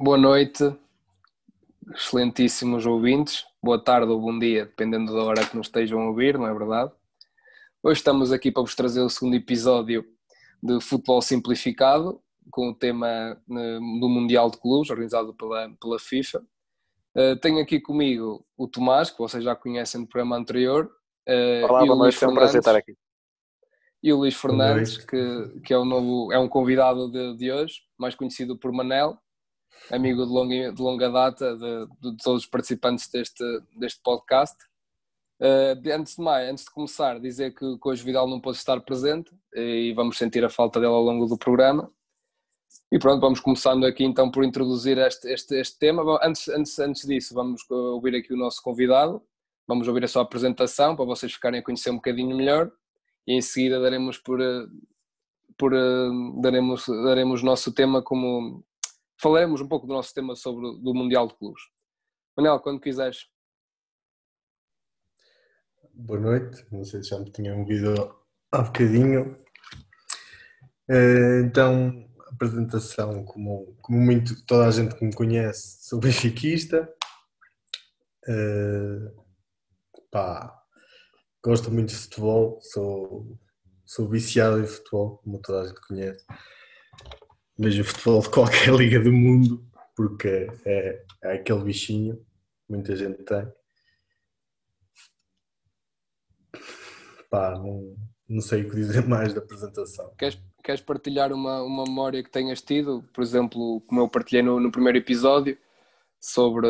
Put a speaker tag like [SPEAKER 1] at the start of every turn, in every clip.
[SPEAKER 1] Boa noite, excelentíssimos ouvintes. Boa tarde ou bom dia, dependendo da hora que nos estejam a ouvir, não é verdade? Hoje estamos aqui para vos trazer o segundo episódio de Futebol Simplificado, com o tema eh, do Mundial de Clubes, organizado pela, pela FIFA. Uh, tenho aqui comigo o Tomás, que vocês já conhecem do programa anterior.
[SPEAKER 2] Uh, Olá, boa noite, é um prazer estar aqui.
[SPEAKER 1] E o Luís Fernandes, que, que é, o novo, é um convidado de, de hoje, mais conhecido por Manel amigo de longa, de longa data de, de, todos os participantes deste, deste podcast. Uh, antes de mais, antes de começar, dizer que, que hoje Vidal não pôde estar presente e vamos sentir a falta dele ao longo do programa. E pronto, vamos começando aqui então por introduzir este, este, este tema. Antes, antes, antes disso, vamos ouvir aqui o nosso convidado, vamos ouvir a sua apresentação para vocês ficarem a conhecer um bocadinho melhor e em seguida daremos por, eh, por eh, daremos, daremos nosso tema como, falaremos um pouco do nosso tema sobre do Mundial de Clubes. Manel, quando quiseres.
[SPEAKER 3] Boa noite, não sei se já me tinham ouvido há bocadinho. Eh, então, apresentação, como, como muito toda a gente que me conhece, sou benfiquista. Uh, pá, gosto muito de futebol, sou, sou viciado em futebol, como toda a gente conhece vejo futebol de qualquer liga do mundo, porque é, é aquele bichinho, muita gente tem. Pá, não, não sei o que dizer mais da apresentação.
[SPEAKER 1] Queres, queres partilhar uma, uma memória que tenhas tido? Por exemplo, como eu partilhei no, no primeiro episódio, sobre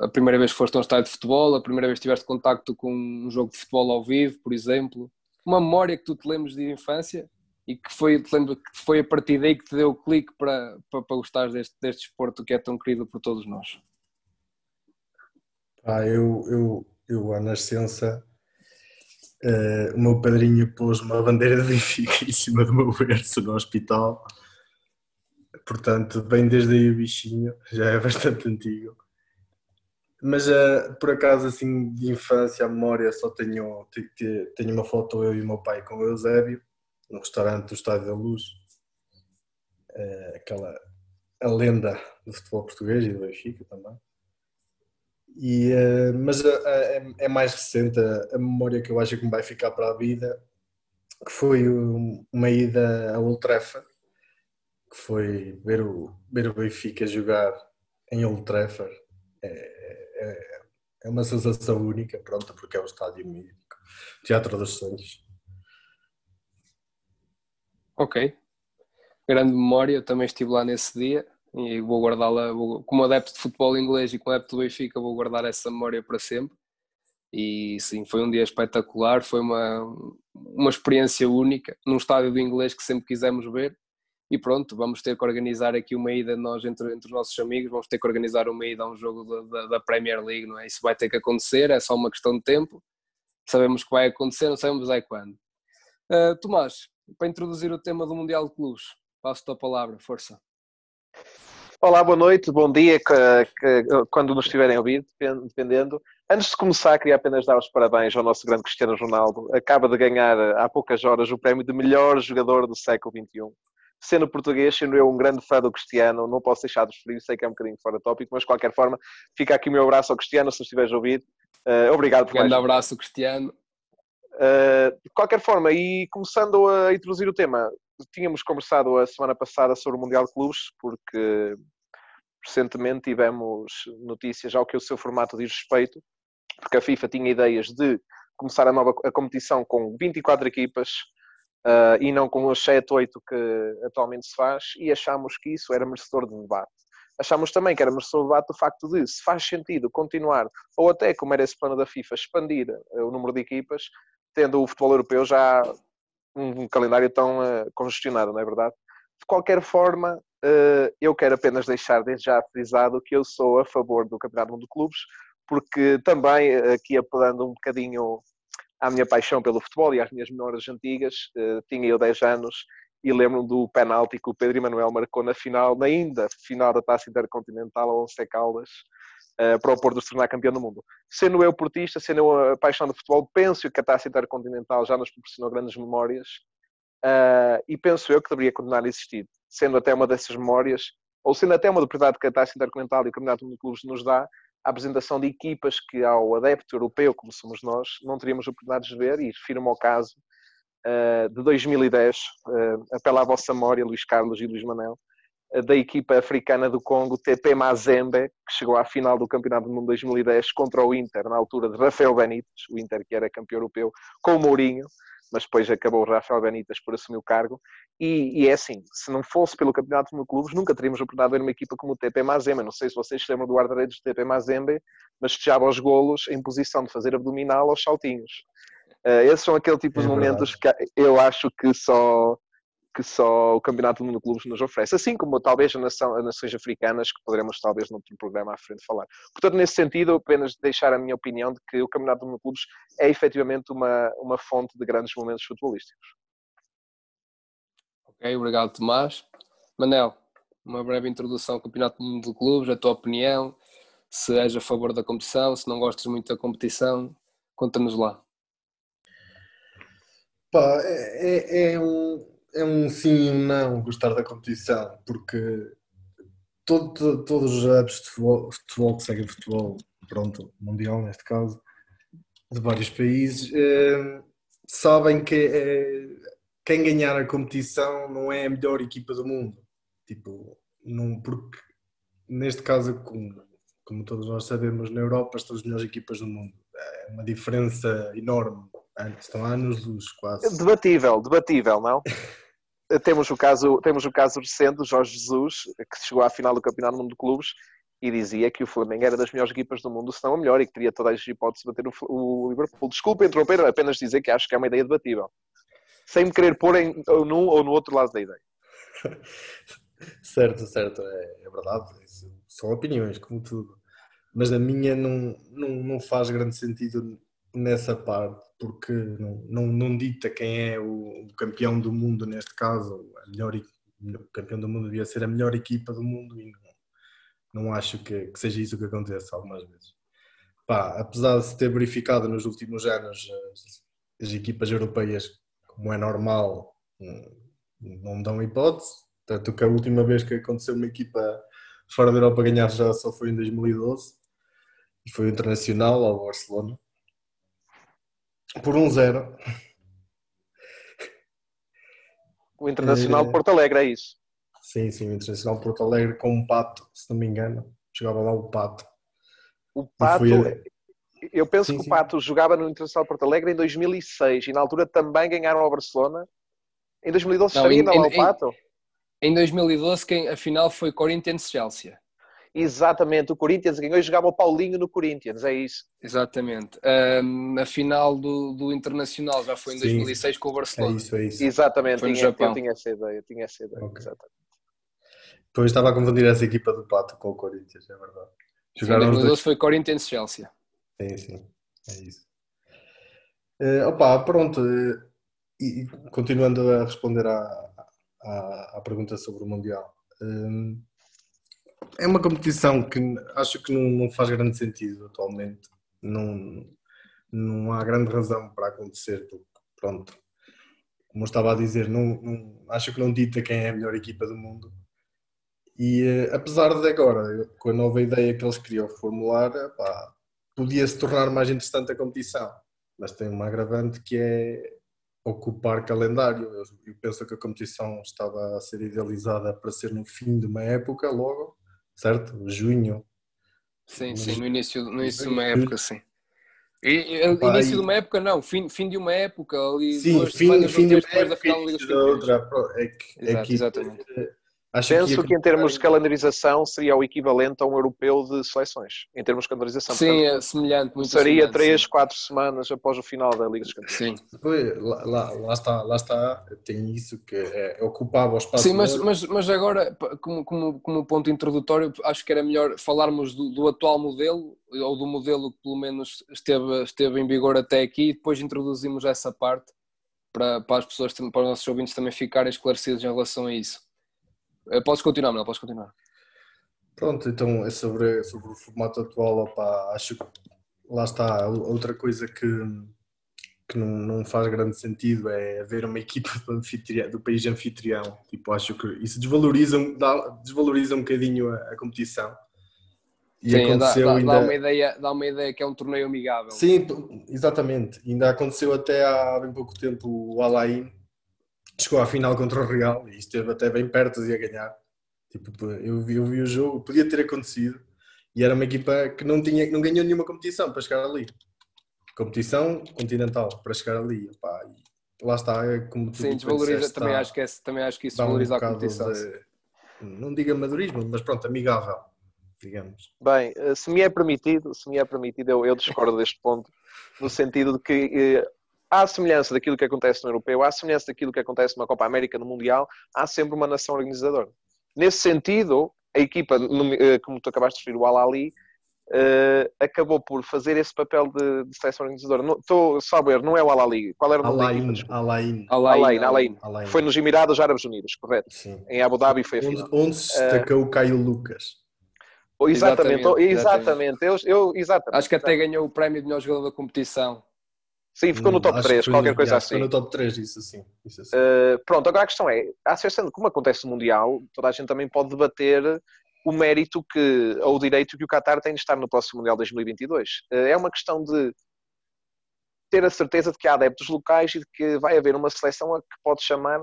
[SPEAKER 1] a primeira vez que foste a um estádio de futebol, a primeira vez que tiveste contacto com um jogo de futebol ao vivo, por exemplo. Uma memória que tu te lembres de infância? E que foi, te lembro que foi a partir daí que te deu o clique para, para, para gostar deste, deste esporte que é tão querido por todos nós?
[SPEAKER 3] Ah, eu, eu, eu à nascença, uh, o meu padrinho pôs uma bandeira de Benfica em cima do meu berço no hospital, portanto, bem desde aí o bichinho, já é bastante antigo. Mas uh, por acaso, assim, de infância, a memória, só tenho, tenho uma foto eu e o meu pai com o Eusébio no restaurante do Estádio da Luz, eh, aquela a lenda do futebol português e do Benfica também. E, eh, mas é, é mais recente a, memória que eu acho que me vai ficar para a vida, que foi uma ida a Trafford, que foi ver o, ver o Benfica jogar em Old. É, é, é uma sensação única, pronto, porque é o estádio mítico, Teatro dos Sonhos.
[SPEAKER 1] Ok. Grande memória, eu também estive lá nesse dia e vou guardá-la, como adepto de futebol inglês e como adepto do Benfica, vou guardar essa memória para sempre. E sim, foi um dia espetacular, foi uma, uma experiência única, num estádio do inglês que sempre quisemos ver. E pronto, vamos ter que organizar aqui uma ida nós entre, entre os nossos amigos, vamos ter que organizar uma ida a um jogo da, da, Premier League, não é? Isso vai ter que acontecer, é só uma questão de tempo. Sabemos que vai acontecer, não sabemos aí quando. Uh, Tomás, para introduzir o tema do Mundial de Clubes. Passo-te a palavra, força.
[SPEAKER 2] Olá, boa noite, bom dia, quando nos estiverem a ouvir, dependendo. Antes de começar, queria apenas dar os parabéns ao nosso grande Cristiano Ronaldo. Acaba de ganhar há poucas horas o prémio de melhor jogador do século XXI. Sendo português, sendo eu um grande fã do Cristiano, não posso deixar de referir, sei que é um bocadinho fora de tópico, mas de qualquer forma, fica aqui o meu abraço ao Cristiano, se estiveres a ouvir. Uh, obrigado por
[SPEAKER 1] Grande mais. abraço, Cristiano.
[SPEAKER 2] Uh, de qualquer forma, e começando a introduzir o tema, tínhamos conversado a semana passada sobre o Mundial de Clubes, porque recentemente tivemos notícias ao que o seu formato diz respeito, porque a FIFA tinha ideias de começar a nova a competição com 24 equipas uh, e não com os 7, 8 que atualmente se faz, e achámos que isso era merecedor de debate. Achámos também que era merecedor de debate o facto de, se faz sentido continuar, ou até, como era esse plano da FIFA, expandir o número de equipas, tendo o futebol europeu já um calendário tão uh, congestionado, não é verdade? De qualquer forma, uh, eu quero apenas deixar desde já frisado que eu sou a favor do Campeonato Mundo de Clubes, porque também, uh, aqui apelando um bocadinho à minha paixão pelo futebol e às minhas memórias antigas, tinha eu 10 anos e lembro-me do penalti que o Pedro Emanuel marcou na final, na ainda final da Taça Intercontinental ao Once Caldas, uh, para o Porto se tornar campeão do mundo. Sendo eu portista, sendo eu a paixão do futebol, penso que a Taça Intercontinental já nos proporcionou grandes memórias uh, e penso eu que deveria continuar a existir. Sendo até uma dessas memórias ou sendo até uma oportunidade que a Taça Intercontinental e o Campeonato de Clubes nos dá, a apresentação de equipas que ao adepto europeu, como somos nós, não teríamos oportunidades de ver, e refiro-me ao caso uh, de 2010, uh, apela à vossa memória, Luís Carlos e Luís Manel, da equipa africana do Congo, TP Mazembe, que chegou à final do Campeonato do Mundo 2010 contra o Inter, na altura de Rafael Benítez, o Inter que era campeão europeu, com o Mourinho, mas depois acabou o Rafael Benítez por assumir o cargo. E, e, é assim, se não fosse pelo Campeonato de Clubes, nunca teríamos oportunidade de ver uma equipa como o TP Mazembe. Não sei se vocês se lembram do guarda-redes do TP Mazembe, mas festejava os golos em posição de fazer abdominal aos saltinhos. Uh, esses são aquele tipo é de momentos que eu acho que só que só o Campeonato do Mundo de Clubes nos oferece, assim como talvez a nação, as nações africanas, que poderemos talvez noutro programa à frente falar. Portanto, nesse sentido, apenas deixar a minha opinião de que o Campeonato do Mundo de Clubes é efetivamente uma, uma fonte de grandes momentos futebolísticos.
[SPEAKER 1] Ok, obrigado Tomás. Manel, uma breve introdução ao Campeonato do Mundo de Clubes, a tua opinião, se és a favor da competição, se não gostas muito da competição, conta-nos lá.
[SPEAKER 3] Pá, é, é, é um, é um sim e um não gostar da competição, porque todo, todos os apps de futebol, futebol que seguem futebol, pronto, mundial neste caso, de vários países, eh, sabem que eh, quem ganhar a competição não é a melhor equipa do mundo. Tipo, não, porque neste caso, como, como todos nós sabemos, na Europa estão as melhores equipas do mundo. É uma diferença enorme. Estão anos luz, quase.
[SPEAKER 2] Debatível, debatível, não? temos o caso, temos o caso recente do Jorge Jesus, que chegou à final do Campeonato do Mundo de Clubes e dizia que o Flamengo era das melhores equipas do mundo, se não a melhor, e que teria todas as hipóteses de bater o, Liverpool. Desculpa interromper, apenas dizer que acho que é uma ideia debatível. Sem me querer pôr em, ou num ou no outro lado da ideia.
[SPEAKER 3] certo, certo, é, é verdade. São opiniões, como tudo. Mas a minha não, não, não faz grande sentido nessa parte, porque não, não, não dita quem é o, o, campeão do mundo neste caso, a melhor, o campeão do mundo devia ser a melhor equipa do mundo e não, não acho que, que seja isso que acontece algumas vezes. Pá, apesar de se ter verificado nos últimos anos as, as equipas europeias, como é normal, não dão hipótese, tanto que a última vez que aconteceu uma equipa fora da Europa ganhar já só foi em 2012 e foi o Internacional ao Barcelona por um zero.
[SPEAKER 2] O Internacional de Porto Alegre, é isso?
[SPEAKER 3] Sim, sim, o Internacional de Porto Alegre com um pato, se não me engano. Jogava lá o pato.
[SPEAKER 2] O pato. Eu penso sim, que sim. o Pato jogava no Internacional de Porto Alegre em 2006 e na altura também ganharam ao Barcelona. Em 2012 não, ainda lá o Pato?
[SPEAKER 1] Em, em 2012 quem, a final foi Corinthians-Chelsea.
[SPEAKER 2] Exatamente, o Corinthians ganhou e jogava o Paulinho no Corinthians, é isso.
[SPEAKER 1] Exatamente. Um, a final do, do Internacional já foi em Sim. 2006 com o Barcelona.
[SPEAKER 3] É isso, é isso.
[SPEAKER 2] Exatamente, foi tinha, eu tinha essa ideia, tinha essa ideia, okay. exatamente.
[SPEAKER 3] Depois estava a confundir essa equipa do Pato com o Corinthians, é verdade.
[SPEAKER 1] Jogaram sim, 2012 dois... foi Corinthians-Chelsea.
[SPEAKER 3] Sim, sim, é isso. Uh, opa, pronto, uh, e continuando a responder à, à, à pergunta sobre o Mundial. Uh, é uma competição que acho que não, faz grande sentido atualmente. Não, não há grande razão para acontecer, porque, pronto, como eu estava a dizer, não, não, acho que não dita quem é a melhor equipa do mundo. E uh, apesar de agora, com a nova ideia que eles queriam formular, podia se tornar mais interessante a competição. Mas tem uma agravante que é ocupar calendário. Eu, eu penso que a competição estava a ser idealizada para ser no fim de uma época, logo certo? Junho.
[SPEAKER 1] Sim, sim, no início, no início de uma época, sim. E, início de uma época não, fim, fim de uma época ali
[SPEAKER 3] sim, fim, fim de uma época, da final da Liga dos outra, é que,
[SPEAKER 1] é que, exatamente.
[SPEAKER 2] Acho Penso que, que, em termos de calendarização seria o equivalente a um europeu de seleções, em termos de calendarização.
[SPEAKER 1] Sim, Portanto, é semelhante. Muito
[SPEAKER 2] seria três, quatro semanas após o final da Liga dos
[SPEAKER 1] Campeões.
[SPEAKER 3] Sim. Lá, lá, lá, está, lá está, tem isso que é, é ocupava o espaço.
[SPEAKER 1] Sim, mas, mas, mas agora, como, como, como ponto introdutório, acho que era melhor falarmos do, do atual modelo, ou do modelo que pelo menos esteve, esteve em vigor até aqui, e depois introduzimos essa parte para, para as pessoas, para os nossos ouvintes também ficarem esclarecidos em relação a isso. Podes continuar, não? Podes continuar.
[SPEAKER 3] Pronto, então é sobre, sobre o formato atual, opa, acho que lá está outra coisa que, que não, não faz grande sentido é haver uma equipa do, do país anfitrião. Tipo, acho que isso desvaloriza, dá, desvaloriza um bocadinho a, a competição.
[SPEAKER 1] E Sim, aconteceu dá, dá, ainda... dá, uma ideia, dá uma ideia que é um torneio amigável.
[SPEAKER 3] Sim, exatamente. Ainda aconteceu até há bem pouco tempo o Alain chegou à final contra o Real e esteve até bem perto de a ganhar. Tipo, eu vi, eu vi o jogo, podia ter acontecido e era uma equipa que não, tinha, não ganhou nenhuma competição para chegar ali. Competição continental para chegar ali. Opá, lá está, é como
[SPEAKER 1] Sim, desvaloriza, disseste, também, acho que é, também acho que isso valoriza um a competição. De,
[SPEAKER 3] não diga madurismo, mas pronto, amigável digamos.
[SPEAKER 2] Bem, eh, se me é permitido, se me é permitido, eu, eu discordo deste ponto, no sentido de que eh, há semelhança daquilo que acontece no Europeu, há semelhança daquilo que acontece na Copa América, no Mundial, há sempre uma nação organizadora. Nesse sentido, a equipa, eh, como tu acabaste de referir, o Al-Ali, Uh, acabou por fazer esse papel de, de seleção organizadora. Estou só a ver, não é o Al-Ali. Qual era o
[SPEAKER 3] nome
[SPEAKER 2] Alain. Alain. Alain. Foi nos Emirados Árabes Unidos, correto? Sim. Em Abu Dhabi foi a
[SPEAKER 3] final. Onde, onde se destacou o uh, Caio Lucas.
[SPEAKER 2] Exatamente, exatamente. exatamente. Eu, eu, exatamente.
[SPEAKER 1] Acho que até ganhou o prémio de melhor jogador da competição.
[SPEAKER 2] Sim, ficou no top 3, qualquer coisa assim. Ficou
[SPEAKER 3] no top 3, isso sim. Isso assim.
[SPEAKER 2] Uh, pronto, agora a questão é, a seleção, como acontece no Mundial, toda a gente também pode debater o mérito que, ou o direito que o Qatar tem de estar no próximo Mundial 2022. Uh, é uma questão de ter a certeza de que há adeptos locais e de que vai haver uma seleção a que pode chamar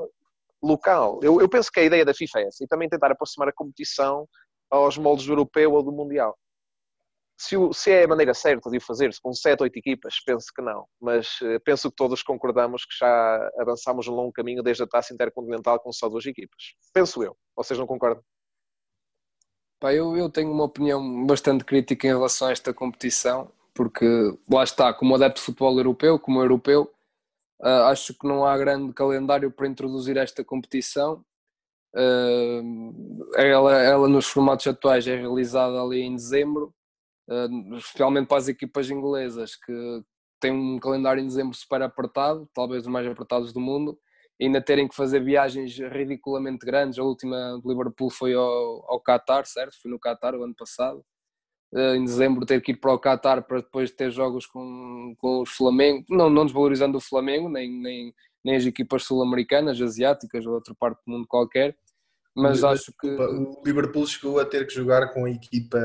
[SPEAKER 2] local. Eu, eu penso que a ideia da FIFA é essa, e também tentar aproximar a competição aos moldes do europeu ou do mundial. Se, o, se é a maneira certa de o fazer, com 7, 8 equipas, penso que não. Mas uh, penso que todos concordamos que já avançamos um longo caminho desde a taça intercontinental com só duas equipas. Penso eu. Vocês não concordam?
[SPEAKER 1] Pá, eu, eu tenho uma opinião bastante crítica em relação a esta competição, porque lá está, como adepto de futebol europeu, como europeu, uh, acho que não há grande calendário para introduzir esta competição Uh, ela, ela nos formatos atuais é realizada ali em dezembro, especialmente para as equipas inglesas que têm um calendário em dezembro super apertado, talvez os mais apertados do mundo, e ainda terem que fazer viagens ridiculamente grandes. A última do Liverpool foi ao, ao Qatar, certo? Foi no Qatar o ano passado. Uh, em dezembro ter que ir para o Qatar para depois ter jogos com, com os Flamengo, não, não desvalorizando o Flamengo, nem, nem, nem as equipas sul-americanas, asiáticas ou outra parte do mundo qualquer, mas acho que.
[SPEAKER 3] O Liverpool chegou a ter que jogar com a equipa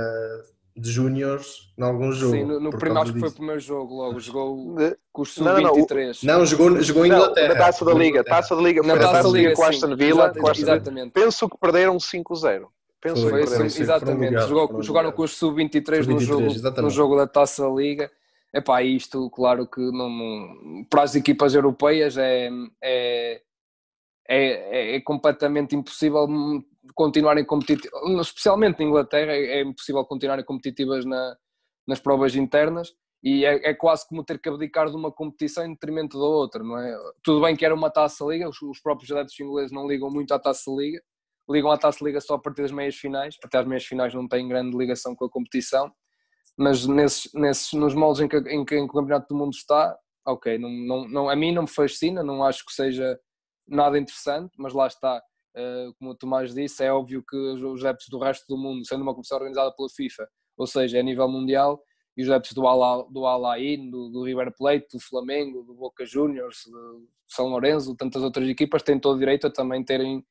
[SPEAKER 3] de júniores em algum jogo.
[SPEAKER 1] Sim, no, no primeiro, acho que foi o primeiro jogo logo, jogou com os sub-23.
[SPEAKER 3] Não, não, jogou, jogou em Inglaterra.
[SPEAKER 2] Na taça da Liga, taça da Liga, na taça da Liga com Aston Villa. Exatamente. Penso que perderam 5-0. Penso
[SPEAKER 1] foi, que perderam. Sim, exatamente, Jogou, jogaram com os sub-23 no, jogo, no jogo da taça da Liga. Epá, isto, claro que não, não, para as equipas europeias é, é, é, é, é completamente impossível continuarem competitivas, especialmente na Inglaterra, é, é impossível continuarem competitivas na, nas provas internas e é, é, quase como ter que abdicar de uma competição em detrimento da outra, não é? Tudo bem que era uma taça-liga, os, os, próprios adeptos ingleses não ligam muito à taça-liga, ligam à taça-liga só a partir das meias finais, até as meias finais não têm grande ligação com a competição, mas nesses, nesses, nos moldes em que, em que, em que o Campeonato do Mundo está, ok, não, não, não, a mim não me fascina, não acho que seja nada interessante, mas lá está, como o Tomás disse, é óbvio que os adeptos do resto do mundo, sendo uma competição organizada pela FIFA, ou seja, é a nível mundial, e os adeptos do do Al Ain, do, do River Plate, do Flamengo, do Boca Juniors, do São Lourenço, tantas outras equipas, têm todo o direito a também terem,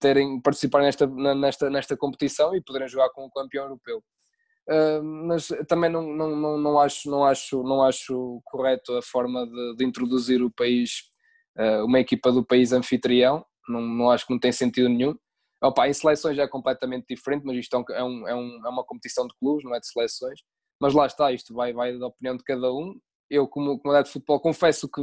[SPEAKER 1] terem participar nesta, nesta, nesta competição e poderem jogar com o campeão europeu. Uh, mas também não, não, não, não, acho, não, acho, não acho correto a forma de, de introduzir o país uh, uma equipa do país anfitrião, não, não acho que não tem sentido nenhum. Opa, em seleções já é completamente diferente, mas isto é, um, é, um, é uma competição de clubes, não é de seleções. Mas lá está, isto vai, vai da opinião de cada um. Eu, como, como de futebol, confesso que,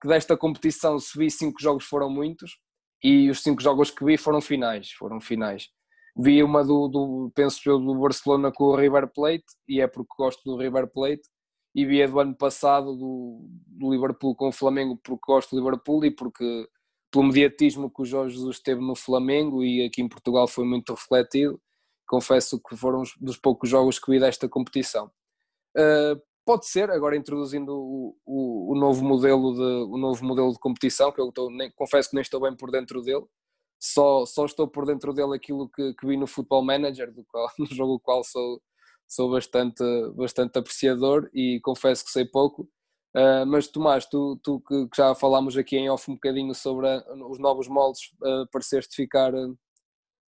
[SPEAKER 1] que desta competição, se vi cinco jogos, foram muitos, e os cinco jogos que vi foram finais, foram finais. Vi uma do, do penso eu, do Barcelona com o River Plate, e é porque gosto do River Plate, e via do ano passado do, do, Liverpool com o Flamengo porque gosto do Liverpool e porque pelo mediatismo que o Jorge Jesus teve no Flamengo e aqui em Portugal foi muito refletido confesso que foram dos poucos jogos que vi desta competição uh, pode ser, agora introduzindo o, o, o, novo modelo de, o novo modelo de competição que eu estou, nem, confesso que nem estou bem por dentro dele só, só estou por dentro dele aquilo que, que vi no Football Manager, do qual, no jogo do qual sou sou bastante, bastante apreciador e confesso que sei pouco. Uh, mas Tomás, tu, tu que, que, já falámos aqui em off um bocadinho sobre a, os novos moldes, uh, pareceste ficar uh,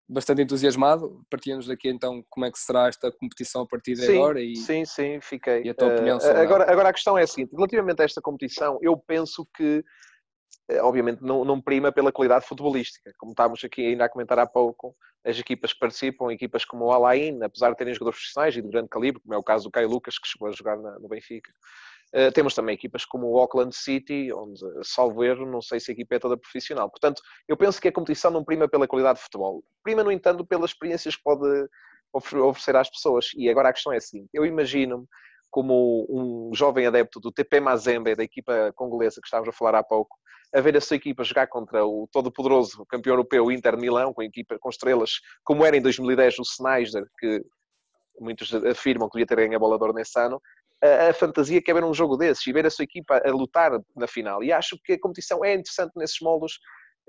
[SPEAKER 1] bastante entusiasmado. Partilha-nos daqui então como é que será esta competição a partir de
[SPEAKER 2] sim,
[SPEAKER 1] agora. E,
[SPEAKER 2] sim, sim, fiquei.
[SPEAKER 1] E a tua opinião sobre
[SPEAKER 2] agora, agora a questão é a seguinte: relativamente a esta competição, eu penso que eh, obviamente não, não, prima pela qualidade futebolística. Como estávamos aqui ainda a comentar há pouco, as equipas que participam, equipas como o Alain, apesar de terem jogadores profissionais e de grande calibre, como é o caso do Caio Lucas, que chegou a jogar na, no Benfica, uh, temos também equipas como o Auckland City, onde, salvo erro, não sei se a equipa é toda profissional. Portanto, eu penso que a competição não prima pela qualidade de futebol. Prima, no entanto, pelas experiências que pode oferecer às pessoas. E agora a questão é a seguinte, eu imagino-me como um jovem adepto do TP Mazembe, da equipa congolesa que estávamos a falar há pouco, a ver a sua equipa jogar contra o todo-poderoso campeão europeu Inter Milão, com equipa com estrelas, como era em 2010 o Sneijder, que muitos afirmam que devia ter ganho a bola de nesse ano, a, fantasia que é ver um jogo desses e ver a sua equipa a lutar na final. E acho que a competição é interessante nesses moldes,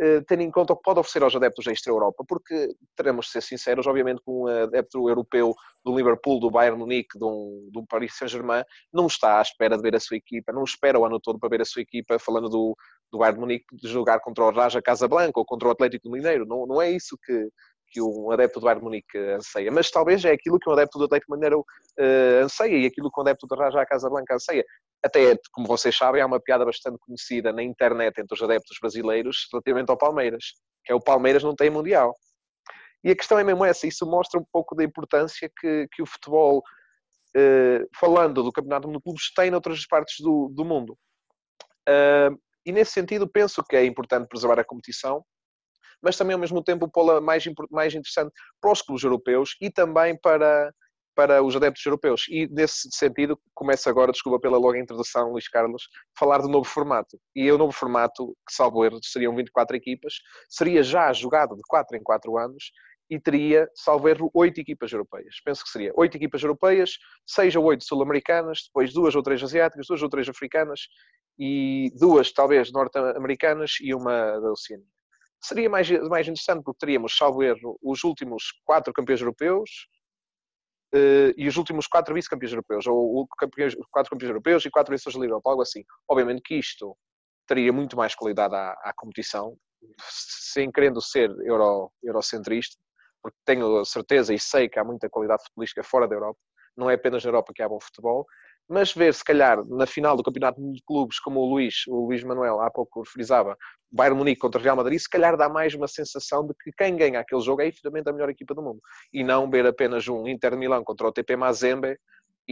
[SPEAKER 2] eh, tendo em conta o que pode oferecer aos adeptos da extra-Europa, porque teremos de ser sinceros, obviamente, com um adepto europeu do Liverpool, do Bayern Munique, do, do Paris Saint-Germain, não está à espera de ver a sua equipa, não espera o ano todo para ver a sua equipa, falando do, do Bayern Munique, de jogar contra o Raja Casablanca ou contra o Atlético Mineiro. Não, não é isso que, que um adepto do Bayern Munique anseia, mas talvez é aquilo que um adepto do Atlético Mineiro uh, anseia e aquilo que um adepto do Raja Casablanca anseia. Até, como vocês sabem, há uma piada bastante conhecida na internet entre os adeptos brasileiros relativamente ao Palmeiras, que é o Palmeiras não tem Mundial. E a questão é mesmo essa, isso mostra um pouco da importância que, que o futebol, uh, falando do Campeonato de Clubes, tem noutras partes do, do mundo. Uh, e nesse sentido penso que é importante preservar a competição, mas também ao mesmo tempo pô-la mais, mais interessante para os clubes europeus e também para, para os adeptos europeus. E nesse sentido, começo agora, desculpa pela longa introdução, Luís Carlos, falar do novo formato. E o novo formato, que salvo erro, seriam 24 equipas, seria já jogado de 4 em 4 anos e teria, salvo erro, 8 equipas europeias. Penso que seria 8 equipas europeias, 6 ou 8 sul-americanas, depois 2 ou 3 asiáticas, 2 ou 3 africanas e duas, talvez, norte-americanas e uma da Oceania seria mais, mais interessante porque teríamos, salvo erro, os últimos quatro campeões europeus uh, e os últimos quatro vice-campeões europeus, ou campeões, quatro campeões europeus e quatro vencedores da Liga Europa, algo assim. Obviamente que isto teria muito mais qualidade à, à competição, sem querendo ser euro, eurocentrista, porque tenho certeza e sei que há muita qualidade futebolística fora da Europa, não é apenas na Europa que há bom futebol, mas ver se calhar na final do campeonato de clubes, como o Luís, o Luís Manuel há pouco frisava, Bayern Munique contra Real Madrid, se calhar dá mais uma sensação de que quem ganha aquele jogo é efetivamente a melhor equipa do mundo. E não ver apenas um Inter Milão contra o TP Mazembe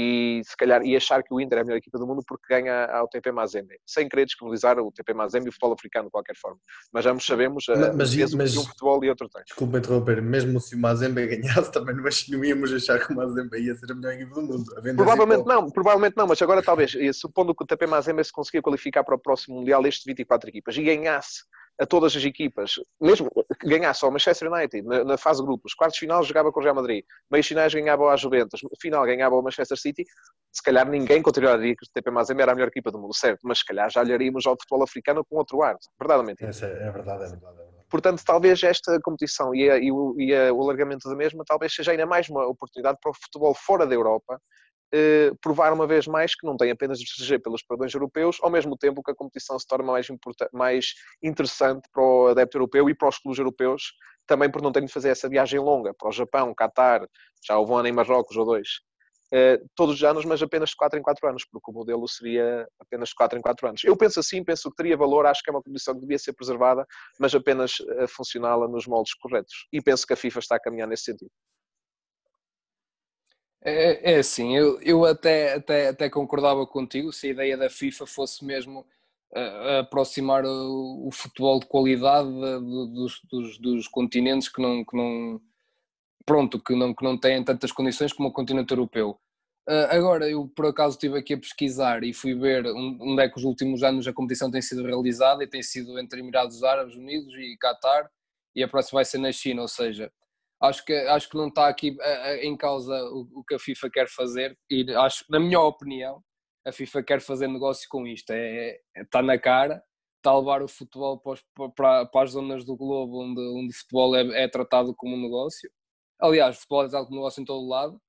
[SPEAKER 2] e se calhar e achar que o Inter é a melhor equipa do mundo porque ganha ao TP Mazembe, sem querer descredibilizar o TP Mazembe e o futebol africano de qualquer forma. Mas ambos sabemos mas, uh, mas, mas, um futebol e outro tem.
[SPEAKER 3] Desculpa interromper, mesmo se o Mazembe ganhasse também não íamos achar que o Mazembe ia ser a melhor equipa do mundo.
[SPEAKER 2] Provavelmente não, provavelmente não, mas agora talvez, supondo que o TP Mazembe se conseguir qualificar para o próximo Mundial estes 24 equipas e ganhasse a todas as equipas, mesmo ganhasse ao Manchester United na, na fase de grupos, quartos final jogava com o Real Madrid, meios finais ganhava a Juventus, final ganhava o Manchester City, se calhar ninguém continuaria que o TP Mazembe era a melhor equipa do mundo, certo, mas se calhar já olharíamos ao futebol africano com outro ar, verdade ou mentira?
[SPEAKER 3] É, é verdade, é verdade, é verdade.
[SPEAKER 2] Portanto, talvez esta competição e, a, e, o, e a, o alargamento da mesma talvez seja ainda mais uma oportunidade para o futebol fora da Europa eh, provar uma vez mais que não tem apenas de proteger pelos padrões europeus, ao mesmo tempo que a competição se torna mais, mais interessante para o adepto europeu e para os clubes europeus, também por não terem de fazer essa viagem longa para o Japão, Qatar, já houve um ano em Marrocos ou dois, eh, todos os anos, mas apenas de 4 em 4 anos, porque o modelo seria apenas de 4 em 4 anos. Eu penso assim, penso que teria valor, acho que é uma competição que devia ser preservada, mas apenas eh, funcioná-la nos moldes corretos. E penso que a FIFA está a caminhar nesse sentido.
[SPEAKER 1] É, é assim, eu, eu até, até, até concordava contigo se a ideia da FIFA fosse mesmo uh, aproximar o, o, futebol de qualidade de, de, dos, dos, dos, continentes que não, que não pronto, que não, que não têm tantas condições como o continente europeu. Uh, agora, eu por acaso estive aqui a pesquisar e fui ver onde é que os últimos anos a competição tem sido realizada e tem sido entre Emirados Árabes Unidos e Qatar e a próxima vai ser na China, ou seja, acho que, acho que não está aqui em causa o, o, que a FIFA quer fazer e acho, na minha opinião, a FIFA quer fazer negócio com isto. É, é está na cara, está a levar o futebol para, para, para as zonas do globo onde, onde o futebol é, é, tratado como um negócio. Aliás, o futebol é tratado como um negócio em todo lado,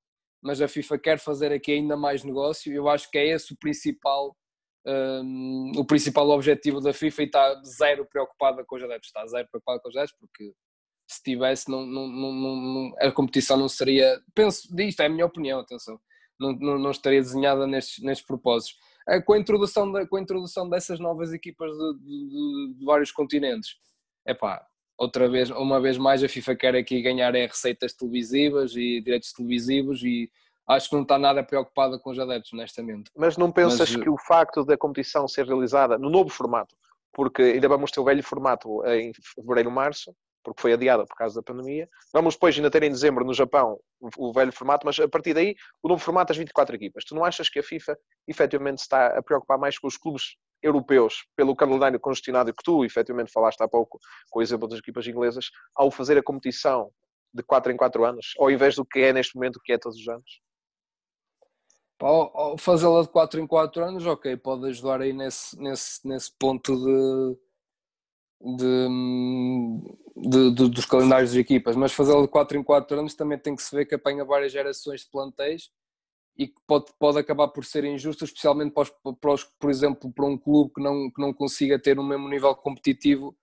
[SPEAKER 1] mas a FIFA quer fazer aqui ainda mais negócio. Eu acho que é esse o principal um, o principal objetivo da FIFA e está zero preocupada com os adeptos. Está zero preocupada com os adeptos porque se tivesse, não, não, não, a competição não seria. Penso, isto é a minha opinião, atenção, não, não, estaria desenhada nestes, nestes propósitos. É, com, a introdução de, com a introdução dessas novas equipas de, de, de vários continentes, é pá, outra vez, uma vez mais, a FIFA quer aqui ganhar é receitas televisivas e direitos televisivos e acho que não está nada preocupada com os adeptos, honestamente.
[SPEAKER 2] Mas não pensas Mas, que o facto da competição ser realizada no novo formato, porque ainda vamos ter o velho formato em fevereiro, março, porque foi adiada por causa da pandemia. Vamos depois ainda ter em dezembro no Japão o velho formato, mas a partir daí o novo formato das 24 equipas. Tu não achas que a FIFA efetivamente está a preocupar mais com os clubes europeus pelo calendário congestionado que tu efetivamente falaste há pouco com o exemplo das equipas inglesas, ao fazer a competição de 4 em 4 anos, ao invés do que é neste momento, o que é todos os anos?
[SPEAKER 1] Fazê-la de 4 em 4 anos, ok, pode ajudar aí nesse, nesse, nesse ponto de de, de, de, dos calendários de equipas, mas fazê-lo de 4 em 4 anos também tem que se ver que apanha várias gerações de plantéis e que pode, pode acabar por ser injusto, especialmente para, os, para os, por exemplo, para um clube que não, que não consiga ter o mesmo nível competitivo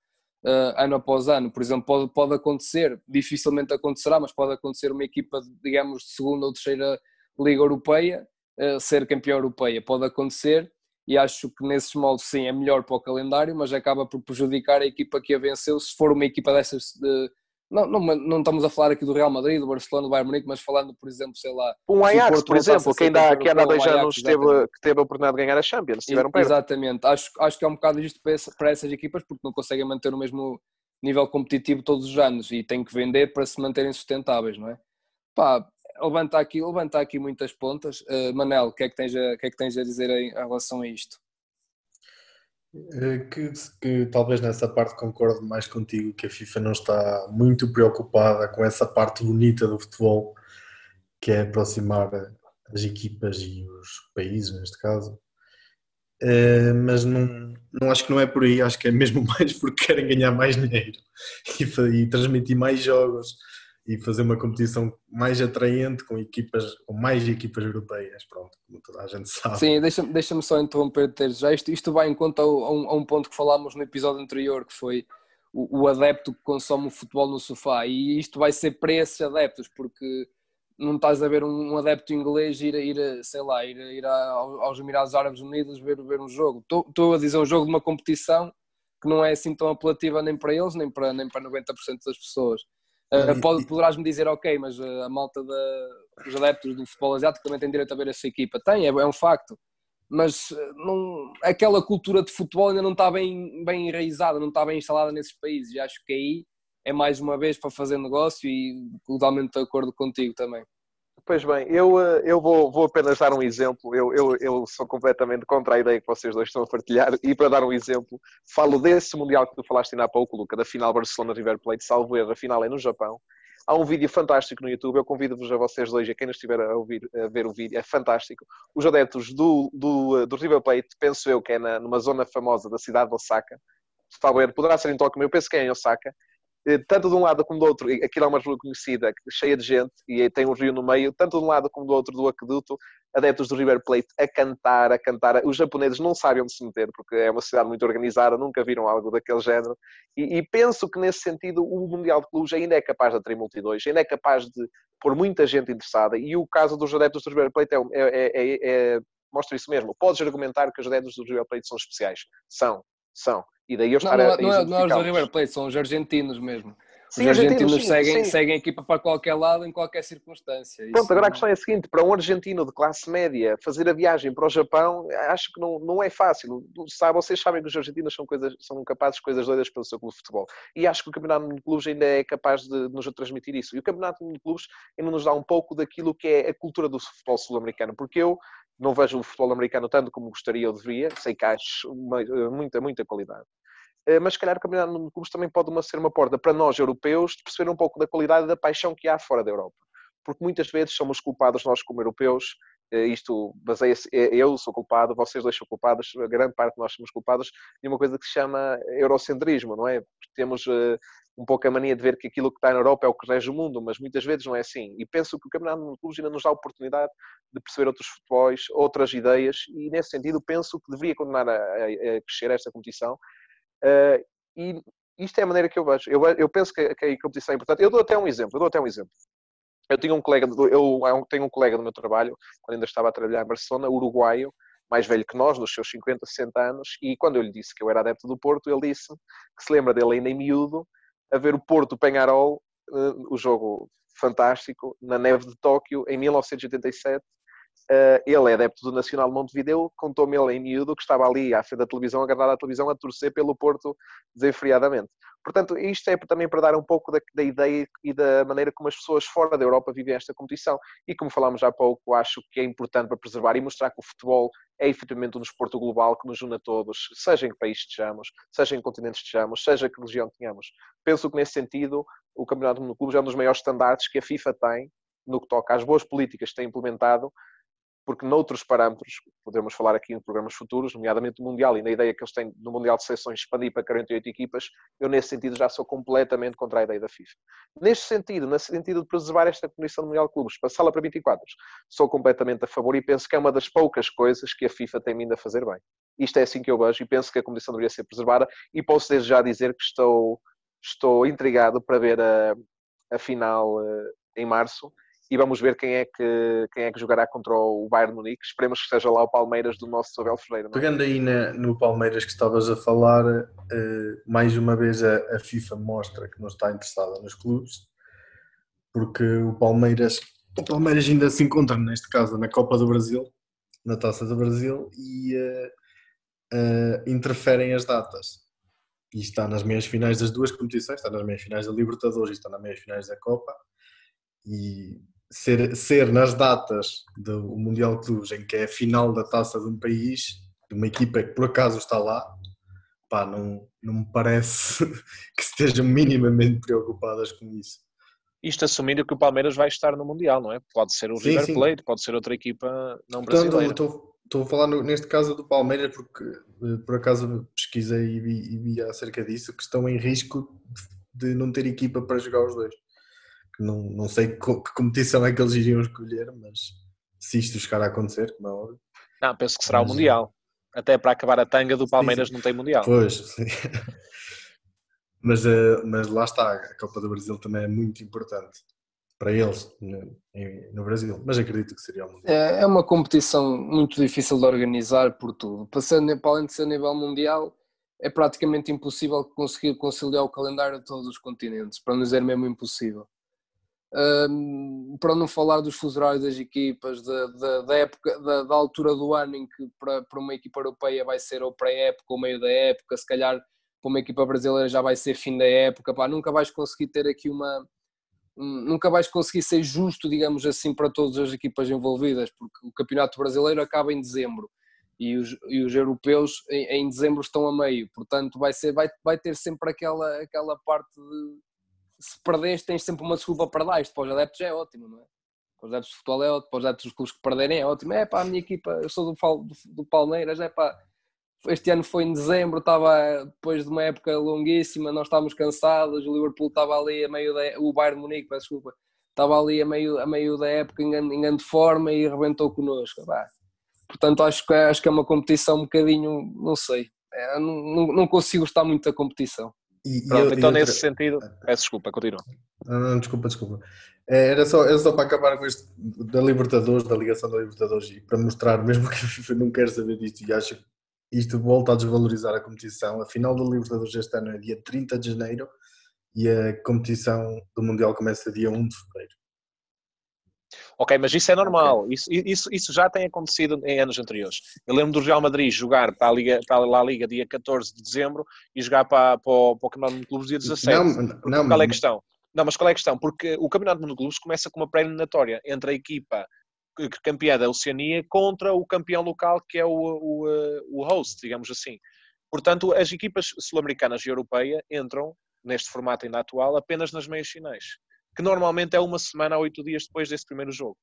[SPEAKER 1] uh, ano após ano. Por exemplo, pode, pode acontecer, dificilmente acontecerá, mas pode acontecer uma equipa, digamos, de segunda ou terceira Liga Europeia uh, ser campeã europeia. Pode acontecer e acho que nesses moldes sim é melhor para o calendário, mas acaba por prejudicar a equipa que a venceu se for uma equipa dessas de, não, não, não estamos a falar aqui do Real Madrid, do Barcelona, do Bayern Munique, mas falando, por exemplo, sei lá...
[SPEAKER 2] Um Ajax, por exemplo, que ainda, que ainda há dois anos teve, que teve a oportunidade de ganhar a Champions, tiveram.
[SPEAKER 1] Exatamente, acho, acho que é um bocado justo para, essa, para essas equipas, porque não conseguem manter o mesmo nível competitivo todos os anos e têm que vender para se manterem sustentáveis, não é? Pá, levanta aqui, levanta aqui muitas pontas. Uh, Manel, o que, é que, tens a, que é que tens a dizer em relação a isto?
[SPEAKER 3] Eh, que, que, talvez nessa parte concordo mais contigo, que a FIFA não está muito preocupada com essa parte bonita do futebol, que é aproximar as equipas e os países, neste caso. Uh, mas não, não acho que não é por aí, acho que é mesmo mais porque querem ganhar mais dinheiro e, e transmitir mais jogos e fazer uma competição mais atraente com equipas, com mais equipas europeias, pronto, como toda a gente sabe.
[SPEAKER 1] Sim, deixa-me deixa só interromper já isto, isto vai em conta a um, a um, ponto que falámos no episódio anterior, que foi o, o, adepto que consome o futebol no sofá, e isto vai ser para esses adeptos, porque não estás a ver um, um adepto inglês ir, ir sei lá, ir, ir aos Emirados Árabes Unidos ver, ver um jogo. Estou a dizer um jogo de uma competição que não é assim tão apelativa nem para eles, nem para, nem para 90% das pessoas. Uh, pode, poderás-me dizer, ok, mas uh, a malta dos adeptos do futebol asiático também tem direito a ver essa equipa. Tem, é, é um facto. Mas uh, não, aquela cultura de futebol ainda não está bem, bem enraizada, não está bem instalada nesses países. E acho que aí é mais uma vez para fazer negócio e totalmente de acordo contigo também.
[SPEAKER 2] Pois bem, eu, eh, eu vou, vou apenas dar um exemplo. Eu, eu, eu sou completamente contra a ideia que vocês dois estão a partilhar. E para dar um exemplo, falo desse Mundial que tu falaste ainda há pouco, Luca, da final Barcelona-River Plate, salvo erro, a final é no Japão. Há um vídeo fantástico no YouTube, eu convido-vos a vocês dois, a quem nos estiver a, ouvir, a ver o vídeo, é fantástico. Os adeptos do, do, do River Plate, penso eu que é na, numa zona famosa da cidade de Osaka, erro, poderá ser em Tóquio, eu penso que é em Osaka, eh, tanto de um lado como do outro, aquilo é uma rua conhecida, cheia de gente, e tem um rio no meio, tanto de um lado como do outro do aqueduto, adeptos do River Plate a cantar, a cantar. Os japoneses não sabem onde se meter, porque é uma cidade muito organizada, nunca viram algo daquele género. E, e penso que, nesse sentido, o Mundial de Clubes ainda é capaz de atrair multidões, ainda é capaz de pôr muita gente interessada. E o caso dos adeptos do River Plate é, é, é, é mostra isso mesmo. Podes argumentar que os adeptos do River Plate são especiais. São, são. E daí eu estar
[SPEAKER 1] não, a, não, é, não é os do River Plate, são os argentinos mesmo. Sim, os argentinos, argentinos seguem, sim. seguem a equipa para qualquer lado, em qualquer circunstância.
[SPEAKER 2] Pronto, agora a questão é a seguinte: para um argentino de classe média fazer a viagem para o Japão, acho que não, não é fácil. Sabe, vocês sabem que os argentinos são, coisas, são capazes de coisas doidas pelo seu clube de futebol. E acho que o Campeonato de Clubes ainda é capaz de nos transmitir isso. E o Campeonato de Clubes ainda nos dá um pouco daquilo que é a cultura do futebol sul-americano. Porque eu não vejo o futebol americano tanto como gostaria ou deveria, sei que acho muita, muita qualidade. Eh, mas se calhar o Campeonato de Clubes também pode uma, ser uma porta para nós, europeus, de perceber um pouco da qualidade e da paixão que há fora da Europa. Porque muitas vezes somos culpados, nós como europeus, eh, isto baseia-se, eh, eu sou culpado, vocês dois são culpados, a grande parte de nós somos culpados de uma coisa que se chama eurocentrismo, não é? Temos um pouco a mania de ver que aquilo que está na Europa é o que rege o mundo, mas muitas vezes não é assim. E penso que o Campeonato de Clubes ainda nos dá a oportunidade de perceber outros futebols, outras ideias, e nesse sentido penso que deveria continuar a, a, a crescer esta competição. Uh, e isto é a maneira que eu vejo. Eu, eu penso que, que, a competição é importante. Eu dou até um exemplo. Eu dou até um exemplo. Eu tinha um colega, eu tenho um colega do meu trabalho, quando ainda estava a trabalhar em Barcelona, uruguaio, mais velho que nós, nos seus 50, 60 anos, e quando eu lhe disse que eu era adepto do Porto, ele disse que se lembra dele ainda em miúdo, a ver o Porto Penharol, eh, o jogo fantástico, na neve de Tóquio, em 1987, Uh, ele é adepto do Nacional de Montevideo, contou-me ele em miúdo que estava ali à frente da televisão, agarrado à televisão, a torcer pelo Porto desenfreadamente. Portanto, isto é também para dar um pouco da, da, ideia e da maneira como as pessoas fora da Europa vivem esta competição. E como falámos há pouco, acho que é importante para preservar e mostrar que o futebol é efetivamente um desporto global que nos une a todos, seja em que país estejamos, seja em que continente estejamos, seja que religião tenhamos. Penso que nesse sentido o Campeonato do Mundo Clube é um dos maiores standards que a FIFA tem no que toca às boas políticas que tem implementado porque noutros parâmetros, podemos falar aqui em programas futuros, nomeadamente o Mundial, e na ideia que eles têm no Mundial de Seleções expandir para 48 equipas, eu nesse sentido já sou completamente contra a ideia da FIFA. Neste sentido, no sentido de preservar esta condição do Mundial de Clubes, passá-la para 24, sou completamente a favor e penso que é uma das poucas coisas que a FIFA tem vindo a fazer bem. Isto é assim que eu vejo e penso que a condição deveria ser preservada e posso desde já dizer que estou, estou intrigado para ver a, a final uh, em março e vamos ver quem é que, quem é que jogará contra o Bayern Munique. Esperemos que seja lá o Palmeiras do nosso Abel Ferreira. É?
[SPEAKER 3] Pegando aí na, no Palmeiras que estavas a falar, uh, mais uma vez a, a, FIFA mostra que não está interessada nos clubes, porque o Palmeiras, o Palmeiras ainda se encontra, neste caso, na Copa do Brasil, na Taça do Brasil, e uh, uh, interferem as datas. E está nas meias finais das duas competições, está nas meias finais da Libertadores e está nas meias finais da Copa. E ser, ser nas datas do Mundial de Clubes, em que é a final da taça de um país, de uma equipa que por acaso está lá, pá, não, não me parece que estejam minimamente preocupadas com isso.
[SPEAKER 2] Isto assumindo que o Palmeiras vai estar no Mundial, não é? Pode ser o sim, River Plate, sim. pode ser outra equipa não brasileira.
[SPEAKER 3] Estou, estou a falar no, neste caso do Palmeiras porque eh, por acaso pesquisei e vi, e vi acerca disso, que estão em risco de não ter equipa para jogar os dois. Não, não sei que, que competição é que eles iriam escolher, mas se isto chegar a acontecer, como é óbvio.
[SPEAKER 2] Não, penso que será mas, o Mundial. Até para acabar a tanga do Palmeiras sim, sim. não tem Mundial.
[SPEAKER 3] Pois, sim. mas, uh, mas lá está, a Copa do Brasil também é muito importante para eles no, no Brasil, mas acredito que seria o Mundial.
[SPEAKER 1] É, é uma competição muito difícil de organizar por tudo. Ser, para além de ser a nível mundial, é praticamente impossível conseguir conciliar o calendário de todos os continentes, para não dizer mesmo impossível. Para não falar dos fusos das equipas, da, da, da época, da, da, altura do ano em que para, para uma equipa europeia vai ser ou pré-época ou meio da época, se calhar para uma equipa brasileira já vai ser fim da época, pá, nunca vais conseguir ter aqui uma. Nunca vais conseguir ser justo, digamos assim, para todas as equipas envolvidas, porque o Campeonato Brasileiro acaba em dezembro e os, e os europeus em, em dezembro estão a meio, portanto vai, ser, vai, vai ter sempre aquela, aquela parte de, se perderes tens sempre uma desculpa para dar. Isto para os adeptos é ótimo, não é? Para os adeptos de futebol é ótimo, para os adeptos dos clubes que perderem é ótimo. É pá, a minha equipa, eu sou do, do, Palmeiras, é pá, este ano foi em dezembro, estava depois de uma época longuíssima, nós estávamos cansados, o Liverpool estava ali a meio da, o Bayern Munique, peço desculpa, estava ali a meio, a meio da época em, em grande forma e arrebentou connosco. Pá. Portanto, acho que, acho que é uma competição um bocadinho, não sei, é, não, não consigo gostar muito da competição.
[SPEAKER 2] E, Pronto, então outra... nesse sentido, peço desculpa, continua.
[SPEAKER 3] Não, não, desculpa, desculpa. É, era só, era só para acabar com isto da Libertadores, da ligação da Libertadores e para mostrar, mesmo que a FIFA não quer saber disto e acha que isto volta a desvalorizar a competição. A final da Libertadores este ano é dia 30 de janeiro e a competição do Mundial começa dia 1 de fevereiro.
[SPEAKER 2] Ok, mas isso é normal, okay. isso, isso, isso já tem acontecido em anos anteriores. Eu lembro do Real Madrid jogar para a Liga, para a Liga dia 14 de dezembro e jogar para, para, o, para o Campeonato de Clubes dia 17. Não, não, qual é a questão? Não, mas qual é a questão? Porque o Campeonato de Clubes começa com uma pré-eliminatória entre a equipa campeã da Oceania contra o campeão local que é o, o, o host, digamos assim. Portanto, as equipas sul-americanas e europeia entram neste formato ainda atual apenas nas meias finais que normalmente é uma semana a oito dias depois desse primeiro jogo.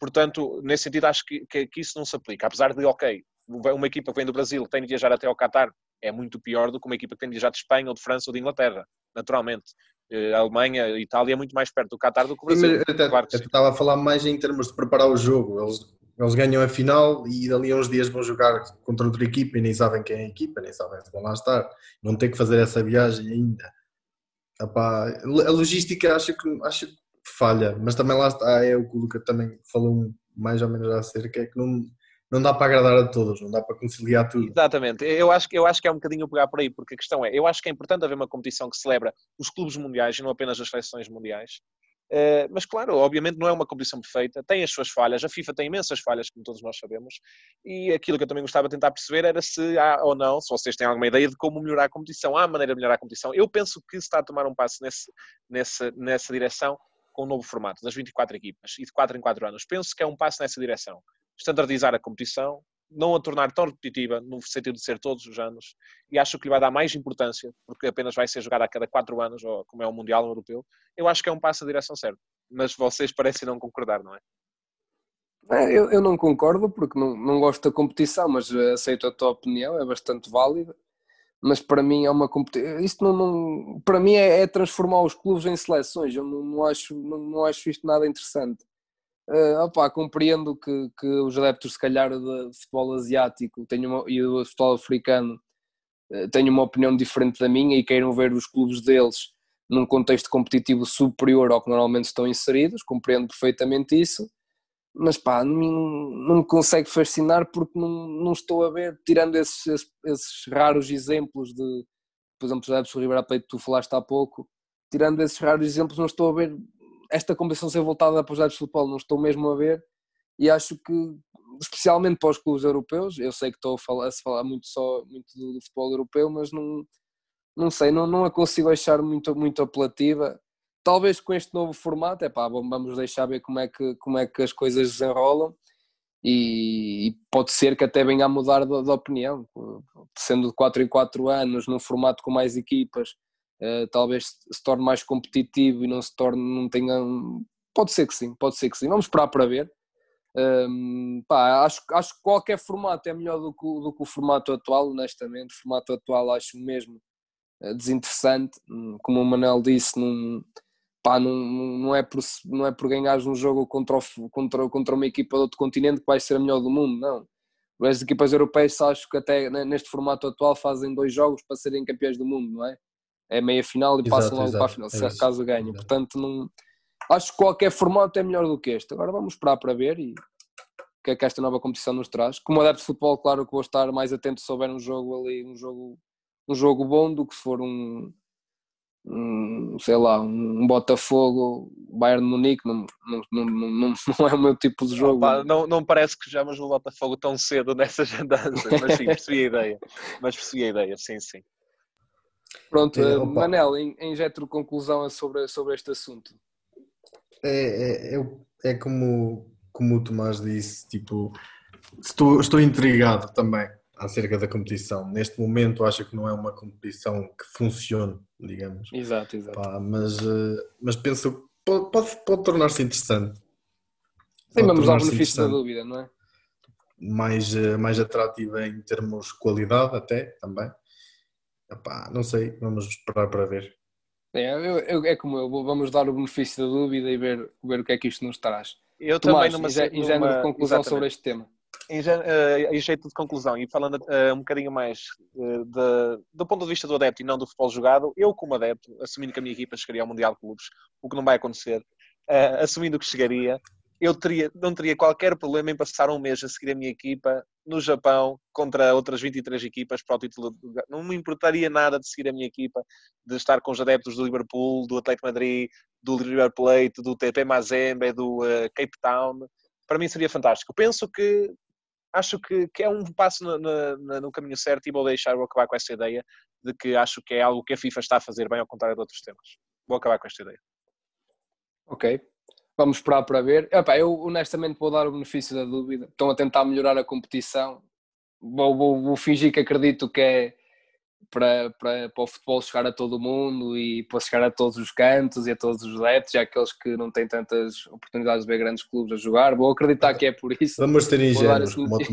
[SPEAKER 2] Portanto, nesse sentido, acho que, que, que, isso não se aplica. Apesar de, ok, uma equipa que vem do Brasil tem de viajar até ao Qatar, é muito pior do que uma equipa que tem viajado de Espanha ou de França ou de Inglaterra, naturalmente. Eh, a Alemanha, a Itália é muito mais perto do Qatar do que o Brasil.
[SPEAKER 3] Até, claro eu estava a falar mais em termos de preparar o jogo. Eles, eles ganham a final e dali a uns dias vão jogar contra outra equipa e nem sabem quem é a equipa, nem sabem se vão lá estar. Não tem que fazer essa viagem ainda. Epá, a logística acho que, acho que falha, mas também lá está, é o que o Luca também falou mais ou menos acerca, é que não, não dá para agradar a todos, não dá para conciliar tudo.
[SPEAKER 2] Exatamente, eu acho, eu acho que é um bocadinho pegar por aí, porque a questão é, eu acho que é importante haver uma competição que celebra os clubes mundiais e não apenas as seleções mundiais. Uh, mas claro, obviamente não é uma competição perfeita, tem as suas falhas, a FIFA tem imensas falhas, como todos nós sabemos, e aquilo que eu também gostava de tentar perceber era se há ou não, se vocês têm alguma ideia de como melhorar a competição, há maneira de melhorar a competição. Eu penso que se está a tomar um passo nesse, nesse, nessa direção com o novo formato das 24 equipas e de 4 em 4 anos. Penso que é um passo nessa direção standardizar a competição, não a tornar tão repetitiva, no sentido de ser todos os anos, e acho que lhe vai dar mais importância, porque apenas vai ser jogada a cada quatro anos, ou como é o Mundial Europeu. Eu acho que é um passo na direção certa. Mas vocês parecem não concordar, não é?
[SPEAKER 1] é eu, eu, não concordo porque não, não gosto da competição, mas aceito a tua opinião, é bastante válida. Mas para mim é uma competição. Isto não, não, para mim é, é, transformar os clubes em seleções. Eu não, não, acho, não, não acho isto nada interessante. Uh, opa, compreendo que, que os adeptos, se calhar, de futebol asiático uma, e do futebol africano uh, tenham uma opinião diferente da minha e queiram ver os clubes deles num contexto competitivo superior ao que normalmente estão inseridos, compreendo perfeitamente isso, mas pá, não, não me consegue fascinar porque não, não estou a ver, tirando esses, esses, esses raros exemplos de, por exemplo, os adeptos do Ribeirão que tu falaste há pouco, tirando esses raros exemplos, não estou a ver esta competição ser voltada para os dados de futebol não estou mesmo a ver. E acho que especialmente para os clubes europeus eu sei que estou a falar, a falar muito só muito do, do, futebol europeu mas não não sei não, não a consigo achar muito muito apelativa. Talvez com este novo formato é pá vamos deixar ver como é que como é que as coisas desenrolam. E, e pode ser que até venha a mudar de, de opinião sendo de 4 em 4 anos num formato com mais equipas uh, talvez se torne mais competitivo e não se torne, não tenha. Pode ser que sim, pode ser que sim. Vamos esperar para ver. Um, ehm, pá, acho, acho que qualquer formato é melhor do que, do que o formato atual, honestamente. O formato atual acho mesmo uh, desinteressante. Hum, como o Manel disse, não, pá, não, não, é por, não é por ganhares um jogo contra, o, contra, contra uma equipa de outro continente que vai ser a melhor do mundo, não. As equipas europeias acho que até neste formato atual fazem dois jogos para serem campeões do mundo, não é? É meia final e passam logo exato, para a final, se é caso ganhem. Portanto, não, acho que qualquer formato é melhor do que este. Agora vamos esperar para ver e o que é que esta nova competição nos traz. Como adepto de futebol, claro que vou estar mais atento se houver um jogo ali, um jogo, um jogo bom do que se for um, um sei lá, um Botafogo, Bayern de Munique, não, não, não, não, não é o meu tipo de jogo.
[SPEAKER 2] Não, não, não parece que já o Botafogo tão cedo nessas andanças, mas sim, percebi a ideia. Mas percebi a ideia, sim, sim.
[SPEAKER 1] Pronto, é, uh, Manel, injetro conclusão sobre, sobre este assunto.
[SPEAKER 3] É, é, é, é, como, como o Tomás disse, tipo, estou, estou intrigado também acerca da competição. Neste momento acho que não é uma competição que funcione, digamos.
[SPEAKER 1] Exato, exato.
[SPEAKER 3] Pá, mas, uh, mas penso que pode, pode, pode tornar-se interessante.
[SPEAKER 1] Sim, vamos ao benefício da dúvida, não é?
[SPEAKER 3] Mais, uh, mais atrativa em termos de qualidade até, também. Epá, não sei, vamos esperar para ver.
[SPEAKER 1] É, eu, eu, é como eu, vamos dar o benefício da dúvida e ver, ver o que é que isto nos traz.
[SPEAKER 2] Eu Tomás, também numa,
[SPEAKER 1] em género de conclusão exatamente. sobre este tema.
[SPEAKER 2] Em, uh, em, jeito de conclusão e falando uh, um bocadinho mais uh, de, do ponto de vista do adepto e não do futebol jogado, eu como adepto, assumindo que a minha equipa chegaria ao Mundial de Clubes, o que não vai acontecer, assumindo que chegaria, eu teria, não teria qualquer problema em passar um mês a seguir a minha equipa no Japão contra outras 23 equipas para o título. Não me importaria nada de seguir a minha equipa, de estar com os adeptos do Liverpool, do Atlético Madrid, do River Plate, do TP Mazembe, do uh, Cape Town. Para mim seria fantástico. Penso que acho que, que é um passo no, no, no, caminho certo e vou deixar, vou acabar com essa ideia de que acho que é algo que a FIFA está a fazer bem ao contrário de outros temas. Vou acabar com esta ideia.
[SPEAKER 1] Ok, Vamos esperar para ver. Epá, eu honestamente vou dar o benefício da dúvida. Estão a tentar melhorar a competição. Vou, vou, vou fingir que acredito que é, para, para, para o futebol chegar a todo o mundo e para chegar a todos os cantos e a todos os adeptos, e aqueles que não têm tantas oportunidades de ver grandes clubes a jogar. Vou acreditar que é por isso.
[SPEAKER 3] Vamos ter ingênuos, vamos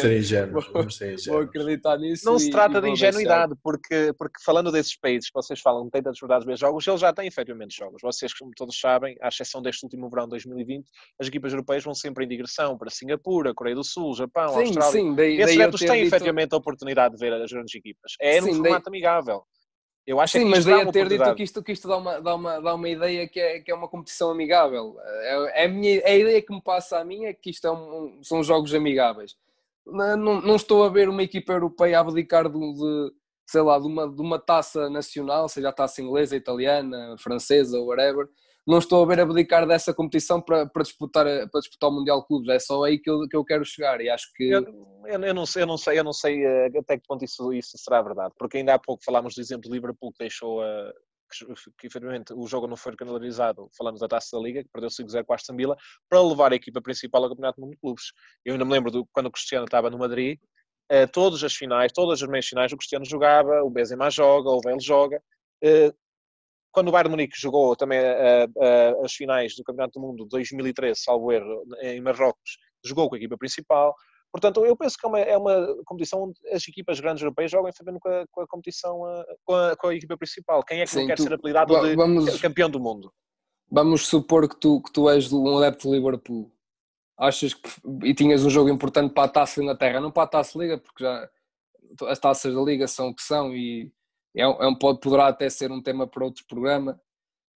[SPEAKER 3] ter ingênuos. Vamos ter
[SPEAKER 1] ingênuos. Vou acreditar nisso.
[SPEAKER 2] Não e, se trata de ingenuidade, porque, porque falando desses países que vocês falam, não têm tantas oportunidades de ver jogos, eles já têm efetivamente jogos. Vocês, como todos sabem, à exceção deste último verão 2020, as equipas europeias vão sempre em digressão para Singapura, Coreia do Sul, Japão, sim, Austrália. Sim, daí, Esses adeptos têm dito... efetivamente a oportunidade de ver as grandes equipas. É num formato daí... amigável.
[SPEAKER 1] Eu acho Sim, que mas daí a ter dito que isto, que isto dá, uma, dá, uma, dá uma ideia que é, que é uma competição amigável. É, é a, minha, é a ideia que me passa a mim é que isto é um, são jogos amigáveis. Não, não, não, estou a ver uma equipa europeia abdicar de, de, sei lá, de uma, de uma taça nacional, seja a taça inglesa, italiana, francesa, whatever, não estou a ver abdicar dessa competição para, para, disputar, para disputar o Mundial de Clubes. É só aí que eu, que eu quero chegar e acho que.
[SPEAKER 2] Eu, eu, eu, não sei, eu não sei, eu não sei eh, até que ponto isso, isso será verdade, porque ainda há pouco falámos do exemplo de Liverpool que deixou a. Que, que efetivamente o jogo não foi canalizado, falamos da Taça da Liga, que perdeu 5-0 com a Aston Villa, para levar a equipa principal ao Campeonato do Mundo de Clubes. Eu ainda me lembro do, quando o Cristiano estava no Madrid, eh, todas as finais, todas as meias finais, o Cristiano jogava, o Benzema joga, o Bale joga, eh, quando o Bayern Munique jogou também as finais do Campeonato do Mundo de 2013, salvo erro, em Marrocos, jogou com a equipa principal. Portanto, eu penso que é uma, é uma competição onde as equipas grandes europeias jogam em com a, com a competição, com a, com a, equipa principal. Quem é que Sim, não quer tu, ser apelidado de vamos, campeão do mundo?
[SPEAKER 1] Vamos supor que tu, que tu és um adepto de Liverpool. Achas que e tinhas um jogo importante para a Taça da Inglaterra, não para a Taça Liga, porque já as taças da Liga são o que são e é, é um, pode, poderá até ser um tema para outro programa,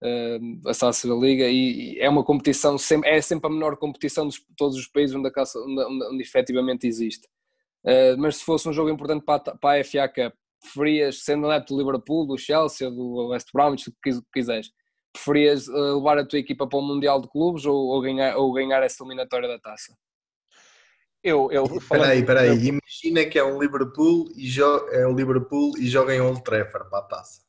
[SPEAKER 1] uh, a Taça da Liga, e, e, é uma competição, sempre, é sempre a menor competição de todos os países onde, a caça, onde, onde, onde efetivamente existe. Uh, mas se fosse um jogo importante para, a, para a FA Cup, preferias, sendo adepto do Liverpool, do Chelsea, do West Bromwich, o que quiseres, preferias uh, levar a tua equipa para o Mundial de Clubes ou, ou, ganhar, ou ganhar essa eliminatória da taça?
[SPEAKER 2] Eu, eu
[SPEAKER 3] peraí, peraí, imagina que é um Liverpool e joga, é um Liverpool e joga em Old Trafford para a taça.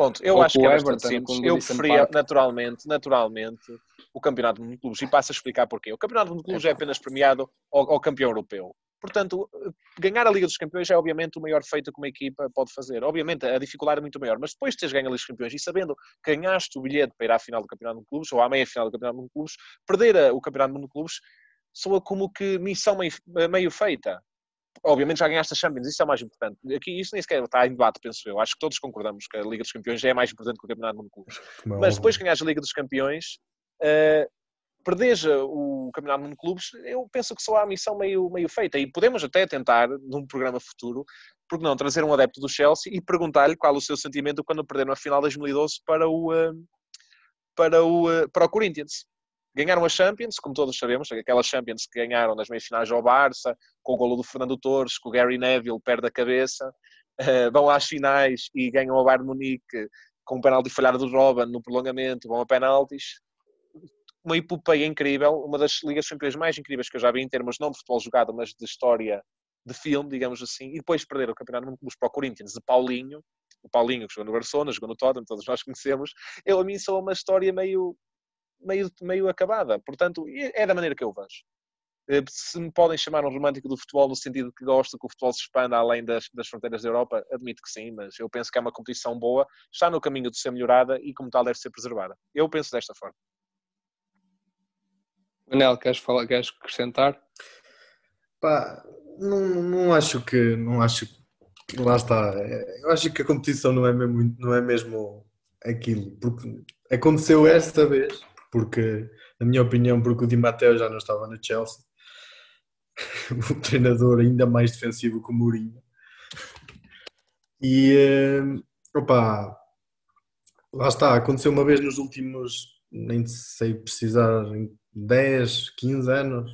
[SPEAKER 2] Pronto, eu Ou acho que é bastante simples. Eu preferia naturalmente, naturalmente o Campeonato de Clubes e passo a explicar porquê. O Campeonato de Clubes é, é apenas premiado ao, ao, campeão europeu. Portanto, ganhar a Liga dos Campeões é obviamente o maior feito que uma equipa pode fazer. Obviamente a dificuldade é muito maior, mas depois de teres ganho a Liga dos Campeões e sabendo que ganhaste o bilhete para ir à final do Campeonato de Clubes ou à meia final do Campeonato de Clubes, perder o Campeonato de Clubes soa como que missão meio, meio feita. Obviamente já ganhaste a Champions, isso é o mais importante. Aqui isso nem sequer está em debate, penso eu. Acho que todos concordamos que a Liga dos Campeões é mais importante que o Campeonato do Mundo de Clubes. Mas depois que ganhas a Liga dos Campeões, uh, perderes o Campeonato do Mundo de Clubes, eu penso que só há a missão meio, meio feita. E podemos até tentar, num programa futuro, porque não, trazer um adepto do Chelsea e perguntar-lhe qual o seu sentimento quando perderam a final de 2012 para o, uh, para o, uh, para o Corinthians ganharam a Champions, como todos sabemos, aquelas Champions que ganharam nas meias finais ao Barça, com o golo do Fernando Torres, com o Gary Neville perde a cabeça, uh, vão às finais e ganham ao Bayern Munique com um penalti falhado do Robin no prolongamento, vão a penaltis. Uma epopeia incrível, uma das ligas campeões mais incríveis que eu já vi em termos não de futebol jogado, mas de história de filme, digamos assim, e depois perder o campeonato do mundo para o Corinthians de Paulinho, o Paulinho que jogou no Barcelona, jogou no Tottenham, todos nós conhecemos, eu a mim sou uma história meio meio, meio acabada. Portanto, é da maneira que eu vejo. Eh, se me podem chamar um romântico do futebol no sentido que gosto que o futebol se expanda além das, das fronteiras da Europa, admito que sim, mas eu penso que é uma competição boa, está no caminho de ser melhorada e, como tal, deve ser preservada. Eu penso desta forma.
[SPEAKER 1] Manel, queres, falar, queres acrescentar?
[SPEAKER 3] Pá, não, não acho que. Não acho que, lá está. Eu acho que a competição não é mesmo, não é mesmo aquilo. Porque aconteceu esta vez porque, na minha opinião, porque o Di Matteo já não estava no Chelsea, o treinador ainda mais defensivo que o Mourinho. E, eh, opa, lá está, aconteceu uma vez nos últimos, nem sei precisar, 10, 15 anos,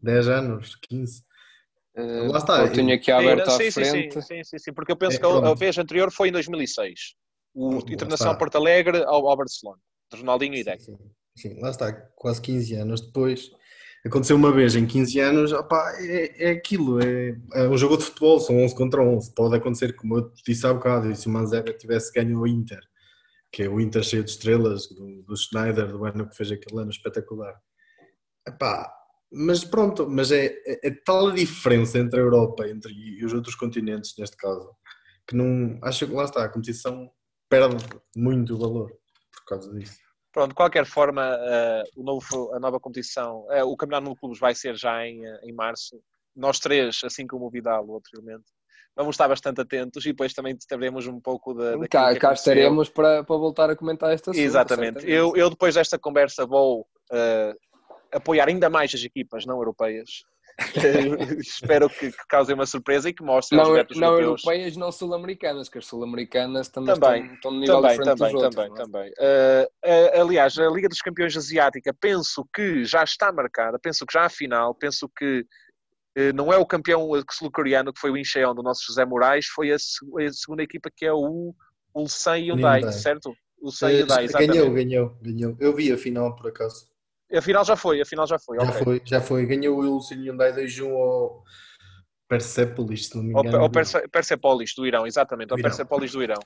[SPEAKER 3] 10 anos, 15.
[SPEAKER 1] Uh, lá está. Eu tenho aqui aberto sim, à frente.
[SPEAKER 2] Sim, sim, sim, sim, porque eu penso é, que a, a vez anterior foi em 2006. O Internacional Porto Alegre ao, ao Barcelona, de Ronaldinho e Deco.
[SPEAKER 3] Sim, lá está, quase 15 anos depois. Aconteceu uma vez em 15 anos, opa, é, é aquilo, é, é, um jogo de futebol, são 11 contra 11. Pode acontecer, como eu disse há bocado, e se o Manzega tivesse ganho o Inter, que é o Inter cheio de estrelas, do, do Schneider, do ano que fez aquele ano espetacular. Epá, mas pronto, mas é, é, é, tal a diferença entre a Europa entre, e os outros continentes, neste caso, que não. Acho que lá está, a competição perde muito valor por causa disso.
[SPEAKER 2] Pronto, de qualquer forma, uh, o novo, a nova competição, uh, o Campeonato de Clubes vai ser já em, em março. Nós três, assim como o Vidal, outro elemento, vamos estar bastante atentos e depois também teremos um pouco de.
[SPEAKER 1] Cá, cá estaremos para, para voltar a comentar esta assunto.
[SPEAKER 2] Exatamente. Eu, eu, depois desta conversa, vou uh, apoiar ainda mais as equipas não europeias espero que, que causem uma surpresa e que mostrem
[SPEAKER 1] não,
[SPEAKER 2] aos
[SPEAKER 1] não
[SPEAKER 2] europeus.
[SPEAKER 1] europeias, não sul-americanas, que as sul-americanas também, também, estão, estão no nível também, diferente
[SPEAKER 2] também,
[SPEAKER 1] dos
[SPEAKER 2] também,
[SPEAKER 1] outros.
[SPEAKER 2] Também, uh, uh, aliás, a Liga dos Campeões Asiática penso que já está marcada, penso que já há final, penso que uh, não é o campeão sul-coreano que foi o Incheon do nosso José Moraes, foi a, a segunda equipa que é o Ulsan Hyundai, Hyundai. certo?
[SPEAKER 3] Ulsan Hyundai, exatamente. Ganhou, ganhou, ganhou. Eu vi a final por acaso.
[SPEAKER 2] Afinal já foi, afinal já foi.
[SPEAKER 3] Já okay. foi, já foi. Ganhou o Wilson Hyundai 2-1 ao Persepolis, se não me engano.
[SPEAKER 2] Ao Perse Persepolis do Irão, exatamente, ao Persepolis do Irão.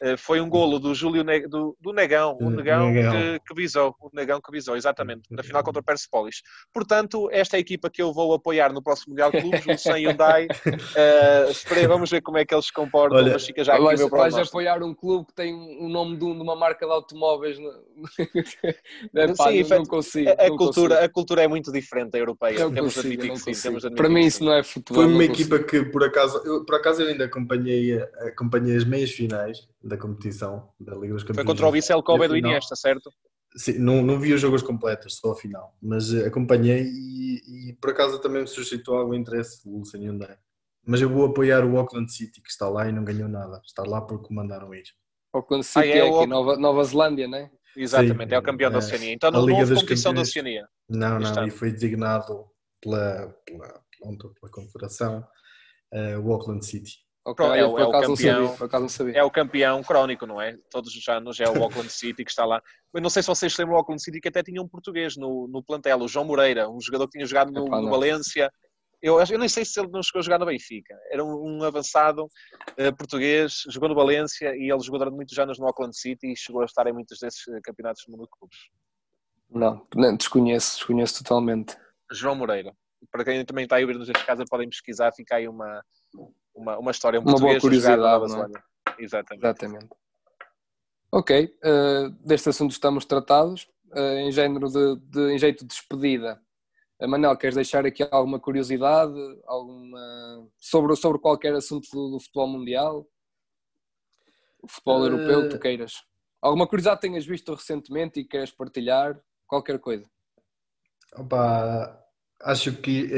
[SPEAKER 2] Eh, foi um golo do Júlio ne do, do, Negão, o Negão, Negão. Que, que, visou, o Negão que visou, exatamente, na final contra o Persepolis. Portanto, esta é a equipa que eu vou apoiar no próximo Mundial de Clubes, o Sam Hyundai. Uh, esperei, vamos ver como é que eles se comportam,
[SPEAKER 1] Olha,
[SPEAKER 2] mas fica já aqui
[SPEAKER 1] vais,
[SPEAKER 2] meu
[SPEAKER 1] vais apoiar um clube que tem o nome de, uma marca de automóveis. é, pá, sim, não, não consigo.
[SPEAKER 2] A,
[SPEAKER 1] não
[SPEAKER 2] cultura,
[SPEAKER 1] consigo.
[SPEAKER 2] a cultura é muito diferente da europeia. Não temos consigo, admitir sim, temos
[SPEAKER 1] Para mim isso não é futebol.
[SPEAKER 3] Foi uma equipa que, por acaso, eu, por acaso eu ainda acompanhei, acompanhei as meias finais da competição da Liga dos Campeões.
[SPEAKER 2] Foi contra o Vissel Kobe do Iniesta, certo?
[SPEAKER 3] Sim, não, não vi os jogos completos, só a final, mas uh, acompanhei e, e, por acaso também me suscitou algum interesse o Lucien Hyundai. Mas eu vou apoiar o Auckland City, que está lá e não ganhou nada. Está lá porque mandaram ir.
[SPEAKER 1] Auckland City ah, é, é aqui, Nova, Nova Zelândia, não é?
[SPEAKER 2] Exatamente, Sim, é o campeão é, da Oceania. Então não houve competição da Oceania.
[SPEAKER 3] Não, não, e foi designado pela, pela, pela, pela Confederação uh, o Auckland City.
[SPEAKER 2] Okay, é, é, o, é, o campeão, é o campeão crónico, não é? Todos os anos é o Auckland City que está lá. Eu não sei se vocês lembram o Auckland City que até tinha um português no, no plantel, o João Moreira, um jogador que tinha jogado no, no Valência. Eu, eu nem sei se ele não chegou a jogar no Benfica. Era um, um avançado uh, português, jogou no Valência e ele jogou durante muitos anos no Auckland City e chegou a estar em muitos desses eh, campeonatos no mundo de clubes.
[SPEAKER 1] Não, não, desconheço, desconheço totalmente.
[SPEAKER 2] João Moreira. Para quem também está a ouvir-nos neste caso, podem pesquisar, fica aí uma, uma, uma história um
[SPEAKER 1] uma boa curiosidade.
[SPEAKER 2] É? Exatamente.
[SPEAKER 1] Exatamente. Ok, uh, deste assunto estamos tratados. Uh, em género de, de, em jeito de despedida, uh, Manel, queres deixar aqui alguma curiosidade alguma, sobre, sobre qualquer assunto do, do futebol mundial? O futebol europeu, tu queiras? Alguma curiosidade tenhas visto recentemente e queres partilhar? Qualquer coisa.
[SPEAKER 3] Opa, acho que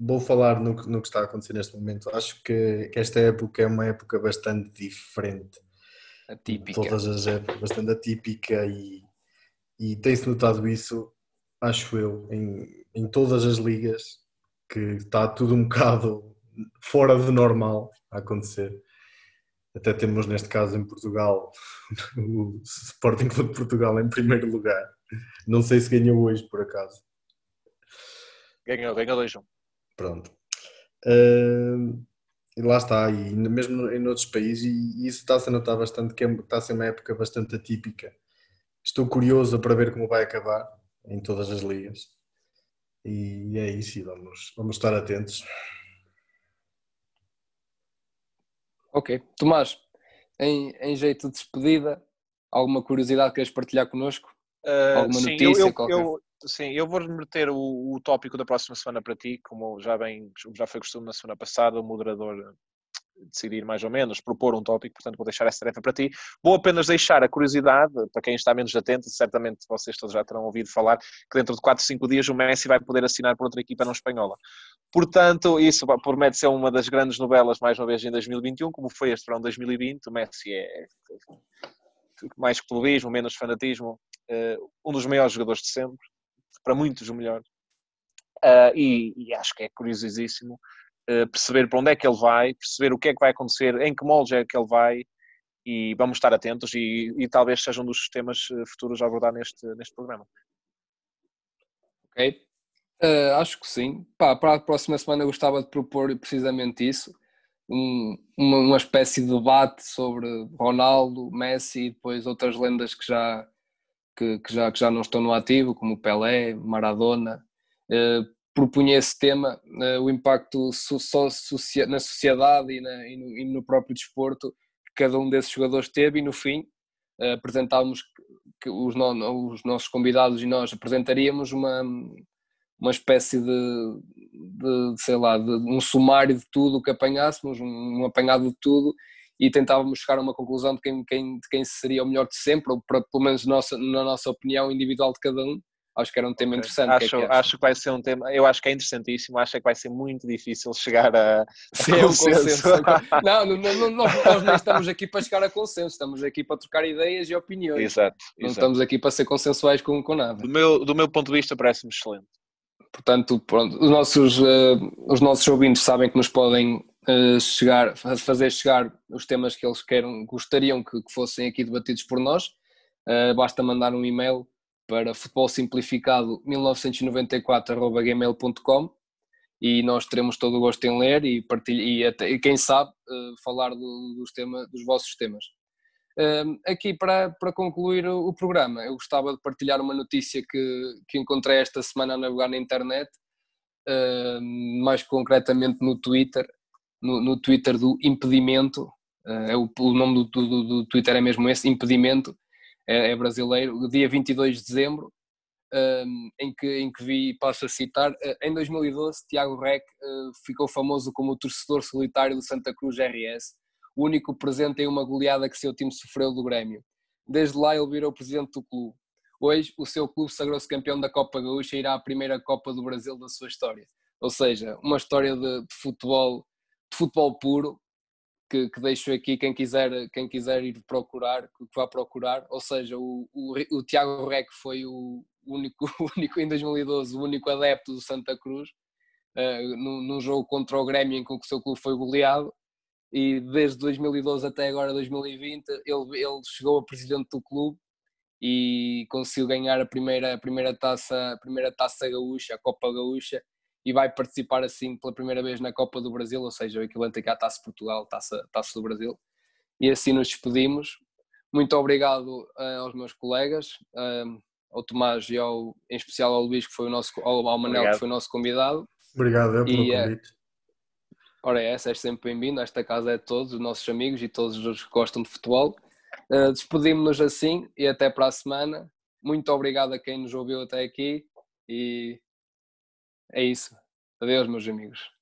[SPEAKER 3] vou falar no, no que está a acontecer neste momento. Acho que, que, esta época é uma época bastante diferente.
[SPEAKER 1] Atípica.
[SPEAKER 3] Todas as épocas, bastante atípica e, e tem-se notado isso, acho eu, em, em todas as ligas, que está tudo um bocado fora do normal a acontecer. Até temos neste caso em Portugal o Sporting Clube de Portugal em primeiro lugar. Não sei se ganhou hoje por acaso.
[SPEAKER 2] Ganhou, ganhou 2-1.
[SPEAKER 3] Pronto. Uh, e lá está, e mesmo em outros países, e isso está-se a notar bastante que é, está a ser uma época bastante atípica. Estou curioso para ver como vai acabar em todas as ligas. E é isso, e vamos, vamos estar atentos.
[SPEAKER 1] Ok. Tomás, em, em jeito de despedida, alguma curiosidade que queres partilhar connosco? Uh, alguma sim, notícia?
[SPEAKER 2] Eu, eu, eu, Sim, eu vou remeter o, o tópico da próxima semana para ti, como já, bem, já foi costume na semana passada, o moderador eh, decidir mais ou menos, propor um tópico, portanto vou deixar essa tarefa para ti. Vou apenas deixar a curiosidade, para quem está menos atento, certamente vocês todos já terão ouvido falar, que dentro de 4, 5 dias o Messi vai poder assinar por outra equipa não espanhola. Portanto, isso promete ser uma das grandes novelas, mais uma vez, em 2021, como foi este verão 2020. O Messi é mais clubismo, menos fanatismo, eh, um dos maiores jogadores de sempre para muitos o melhor. Uh, e, e, acho que é curiosíssimo uh, perceber para onde é que ele vai, perceber o que é que vai acontecer, em que molde é que ele vai e vamos estar atentos e, e talvez seja um dos temas ah, futuros a abordar neste, neste programa.
[SPEAKER 1] Ok, uh, acho que sim. Pá, para a próxima semana eu gostava de propor precisamente isso, um, uma, uma espécie de debate sobre Ronaldo, Messi e depois outras lendas que já que, que, já, que já não estão no ativo, como Pelé, Maradona, eh, propunha esse tema, uh, o impacto so, so, na sociedade e, na, e, no, e, no, próprio desporto que cada um desses jogadores teve e no fim uh, apresentávamos que os, no, os, nossos convidados e nós apresentaríamos uma, uma espécie de, de sei lá, de um sumário de tudo que apanhássemos, um, um, apanhado de tudo e tentávamos chegar a uma conclusão de quem, quem, de quem seria o melhor de sempre, ou para, pelo menos nossa, na nossa opinião individual de cada um acho que era um tema interessante.
[SPEAKER 2] Acho, que é que acho que vai ser um tema, eu acho que é interessantíssimo, acho que vai ser muito difícil chegar a, a Sim, consenso. consenso.
[SPEAKER 1] não, não, não, nós, nem estamos aqui para chegar a consenso, estamos aqui para trocar ideias e opiniões.
[SPEAKER 2] Exato.
[SPEAKER 1] Não exato. estamos aqui para ser consensuais com, com nada.
[SPEAKER 2] Do meu, do meu ponto de vista parece-me excelente.
[SPEAKER 1] Portanto, pronto, os nossos, uh, os nossos ouvintes sabem que nos podem chegar, fazer chegar os temas que eles queiram, gostariam que, que fossem aqui debatidos por nós. Uh, basta mandar um e-mail para futebolsimplificado 1994.gmail.com e nós teremos todo o gosto em ler e, e, até, e quem sabe uh, falar do, dos, tema, dos vossos temas. Uh, aqui para, para concluir o, o, programa, eu gostava de partilhar uma notícia que, que encontrei esta semana a navegar na internet, mais concretamente no Twitter, no, no Twitter do Impedimento, é o, o nome do, do, do Twitter é mesmo esse, Impedimento, é, é brasileiro, dia 22 de dezembro, um, em, que, em que vi, passo a citar, uh, em 2012 Tiago Rec uh, ficou famoso como o torcedor solitário do Santa Cruz RS, o único presente em uma goleada que seu time sofreu do Grêmio. Desde lá ele virou presidente do clube. Hoje o seu clube sagrou-se campeão da Copa Gaúcha e irá à primeira Copa do Brasil da sua história. Ou seja, uma história de, de futebol, de futebol puro, que, que, deixo aqui quem quiser, quem quiser ir procurar, que vá procurar. Ou seja, o, o, o Tiago Rec foi o único, o único em 2012, o único adepto do Santa Cruz, uh, num, jogo contra o Grêmio em que o seu clube foi goleado. E desde 2012 até agora 2020, ele, ele chegou a presidente do clube e conseguiu ganhar a primeira, a primeira taça, a primeira taça gaúcha, a Copa Gaúcha, e vai participar assim pela primeira vez na Copa do Brasil, ou seja, o equivalente à Taça Portugal, Taça, Taça do Brasil. E assim nos despedimos. Muito obrigado uh, aos meus colegas, uh, ao Tomás e ao, em especial ao Luís, que foi o nosso, ao, ao Manel, obrigado. que foi o nosso convidado.
[SPEAKER 3] Obrigado eu pelo e, eh, convite. Uh,
[SPEAKER 1] ora, é essa, és sempre bem-vindo. Esta casa é de todos, os nossos amigos e todos os que gostam de futebol. Uh, Despedimos-nos assim e até para a semana. Muito obrigado a quem nos ouviu até aqui e é isso. Adeus, meus amigos.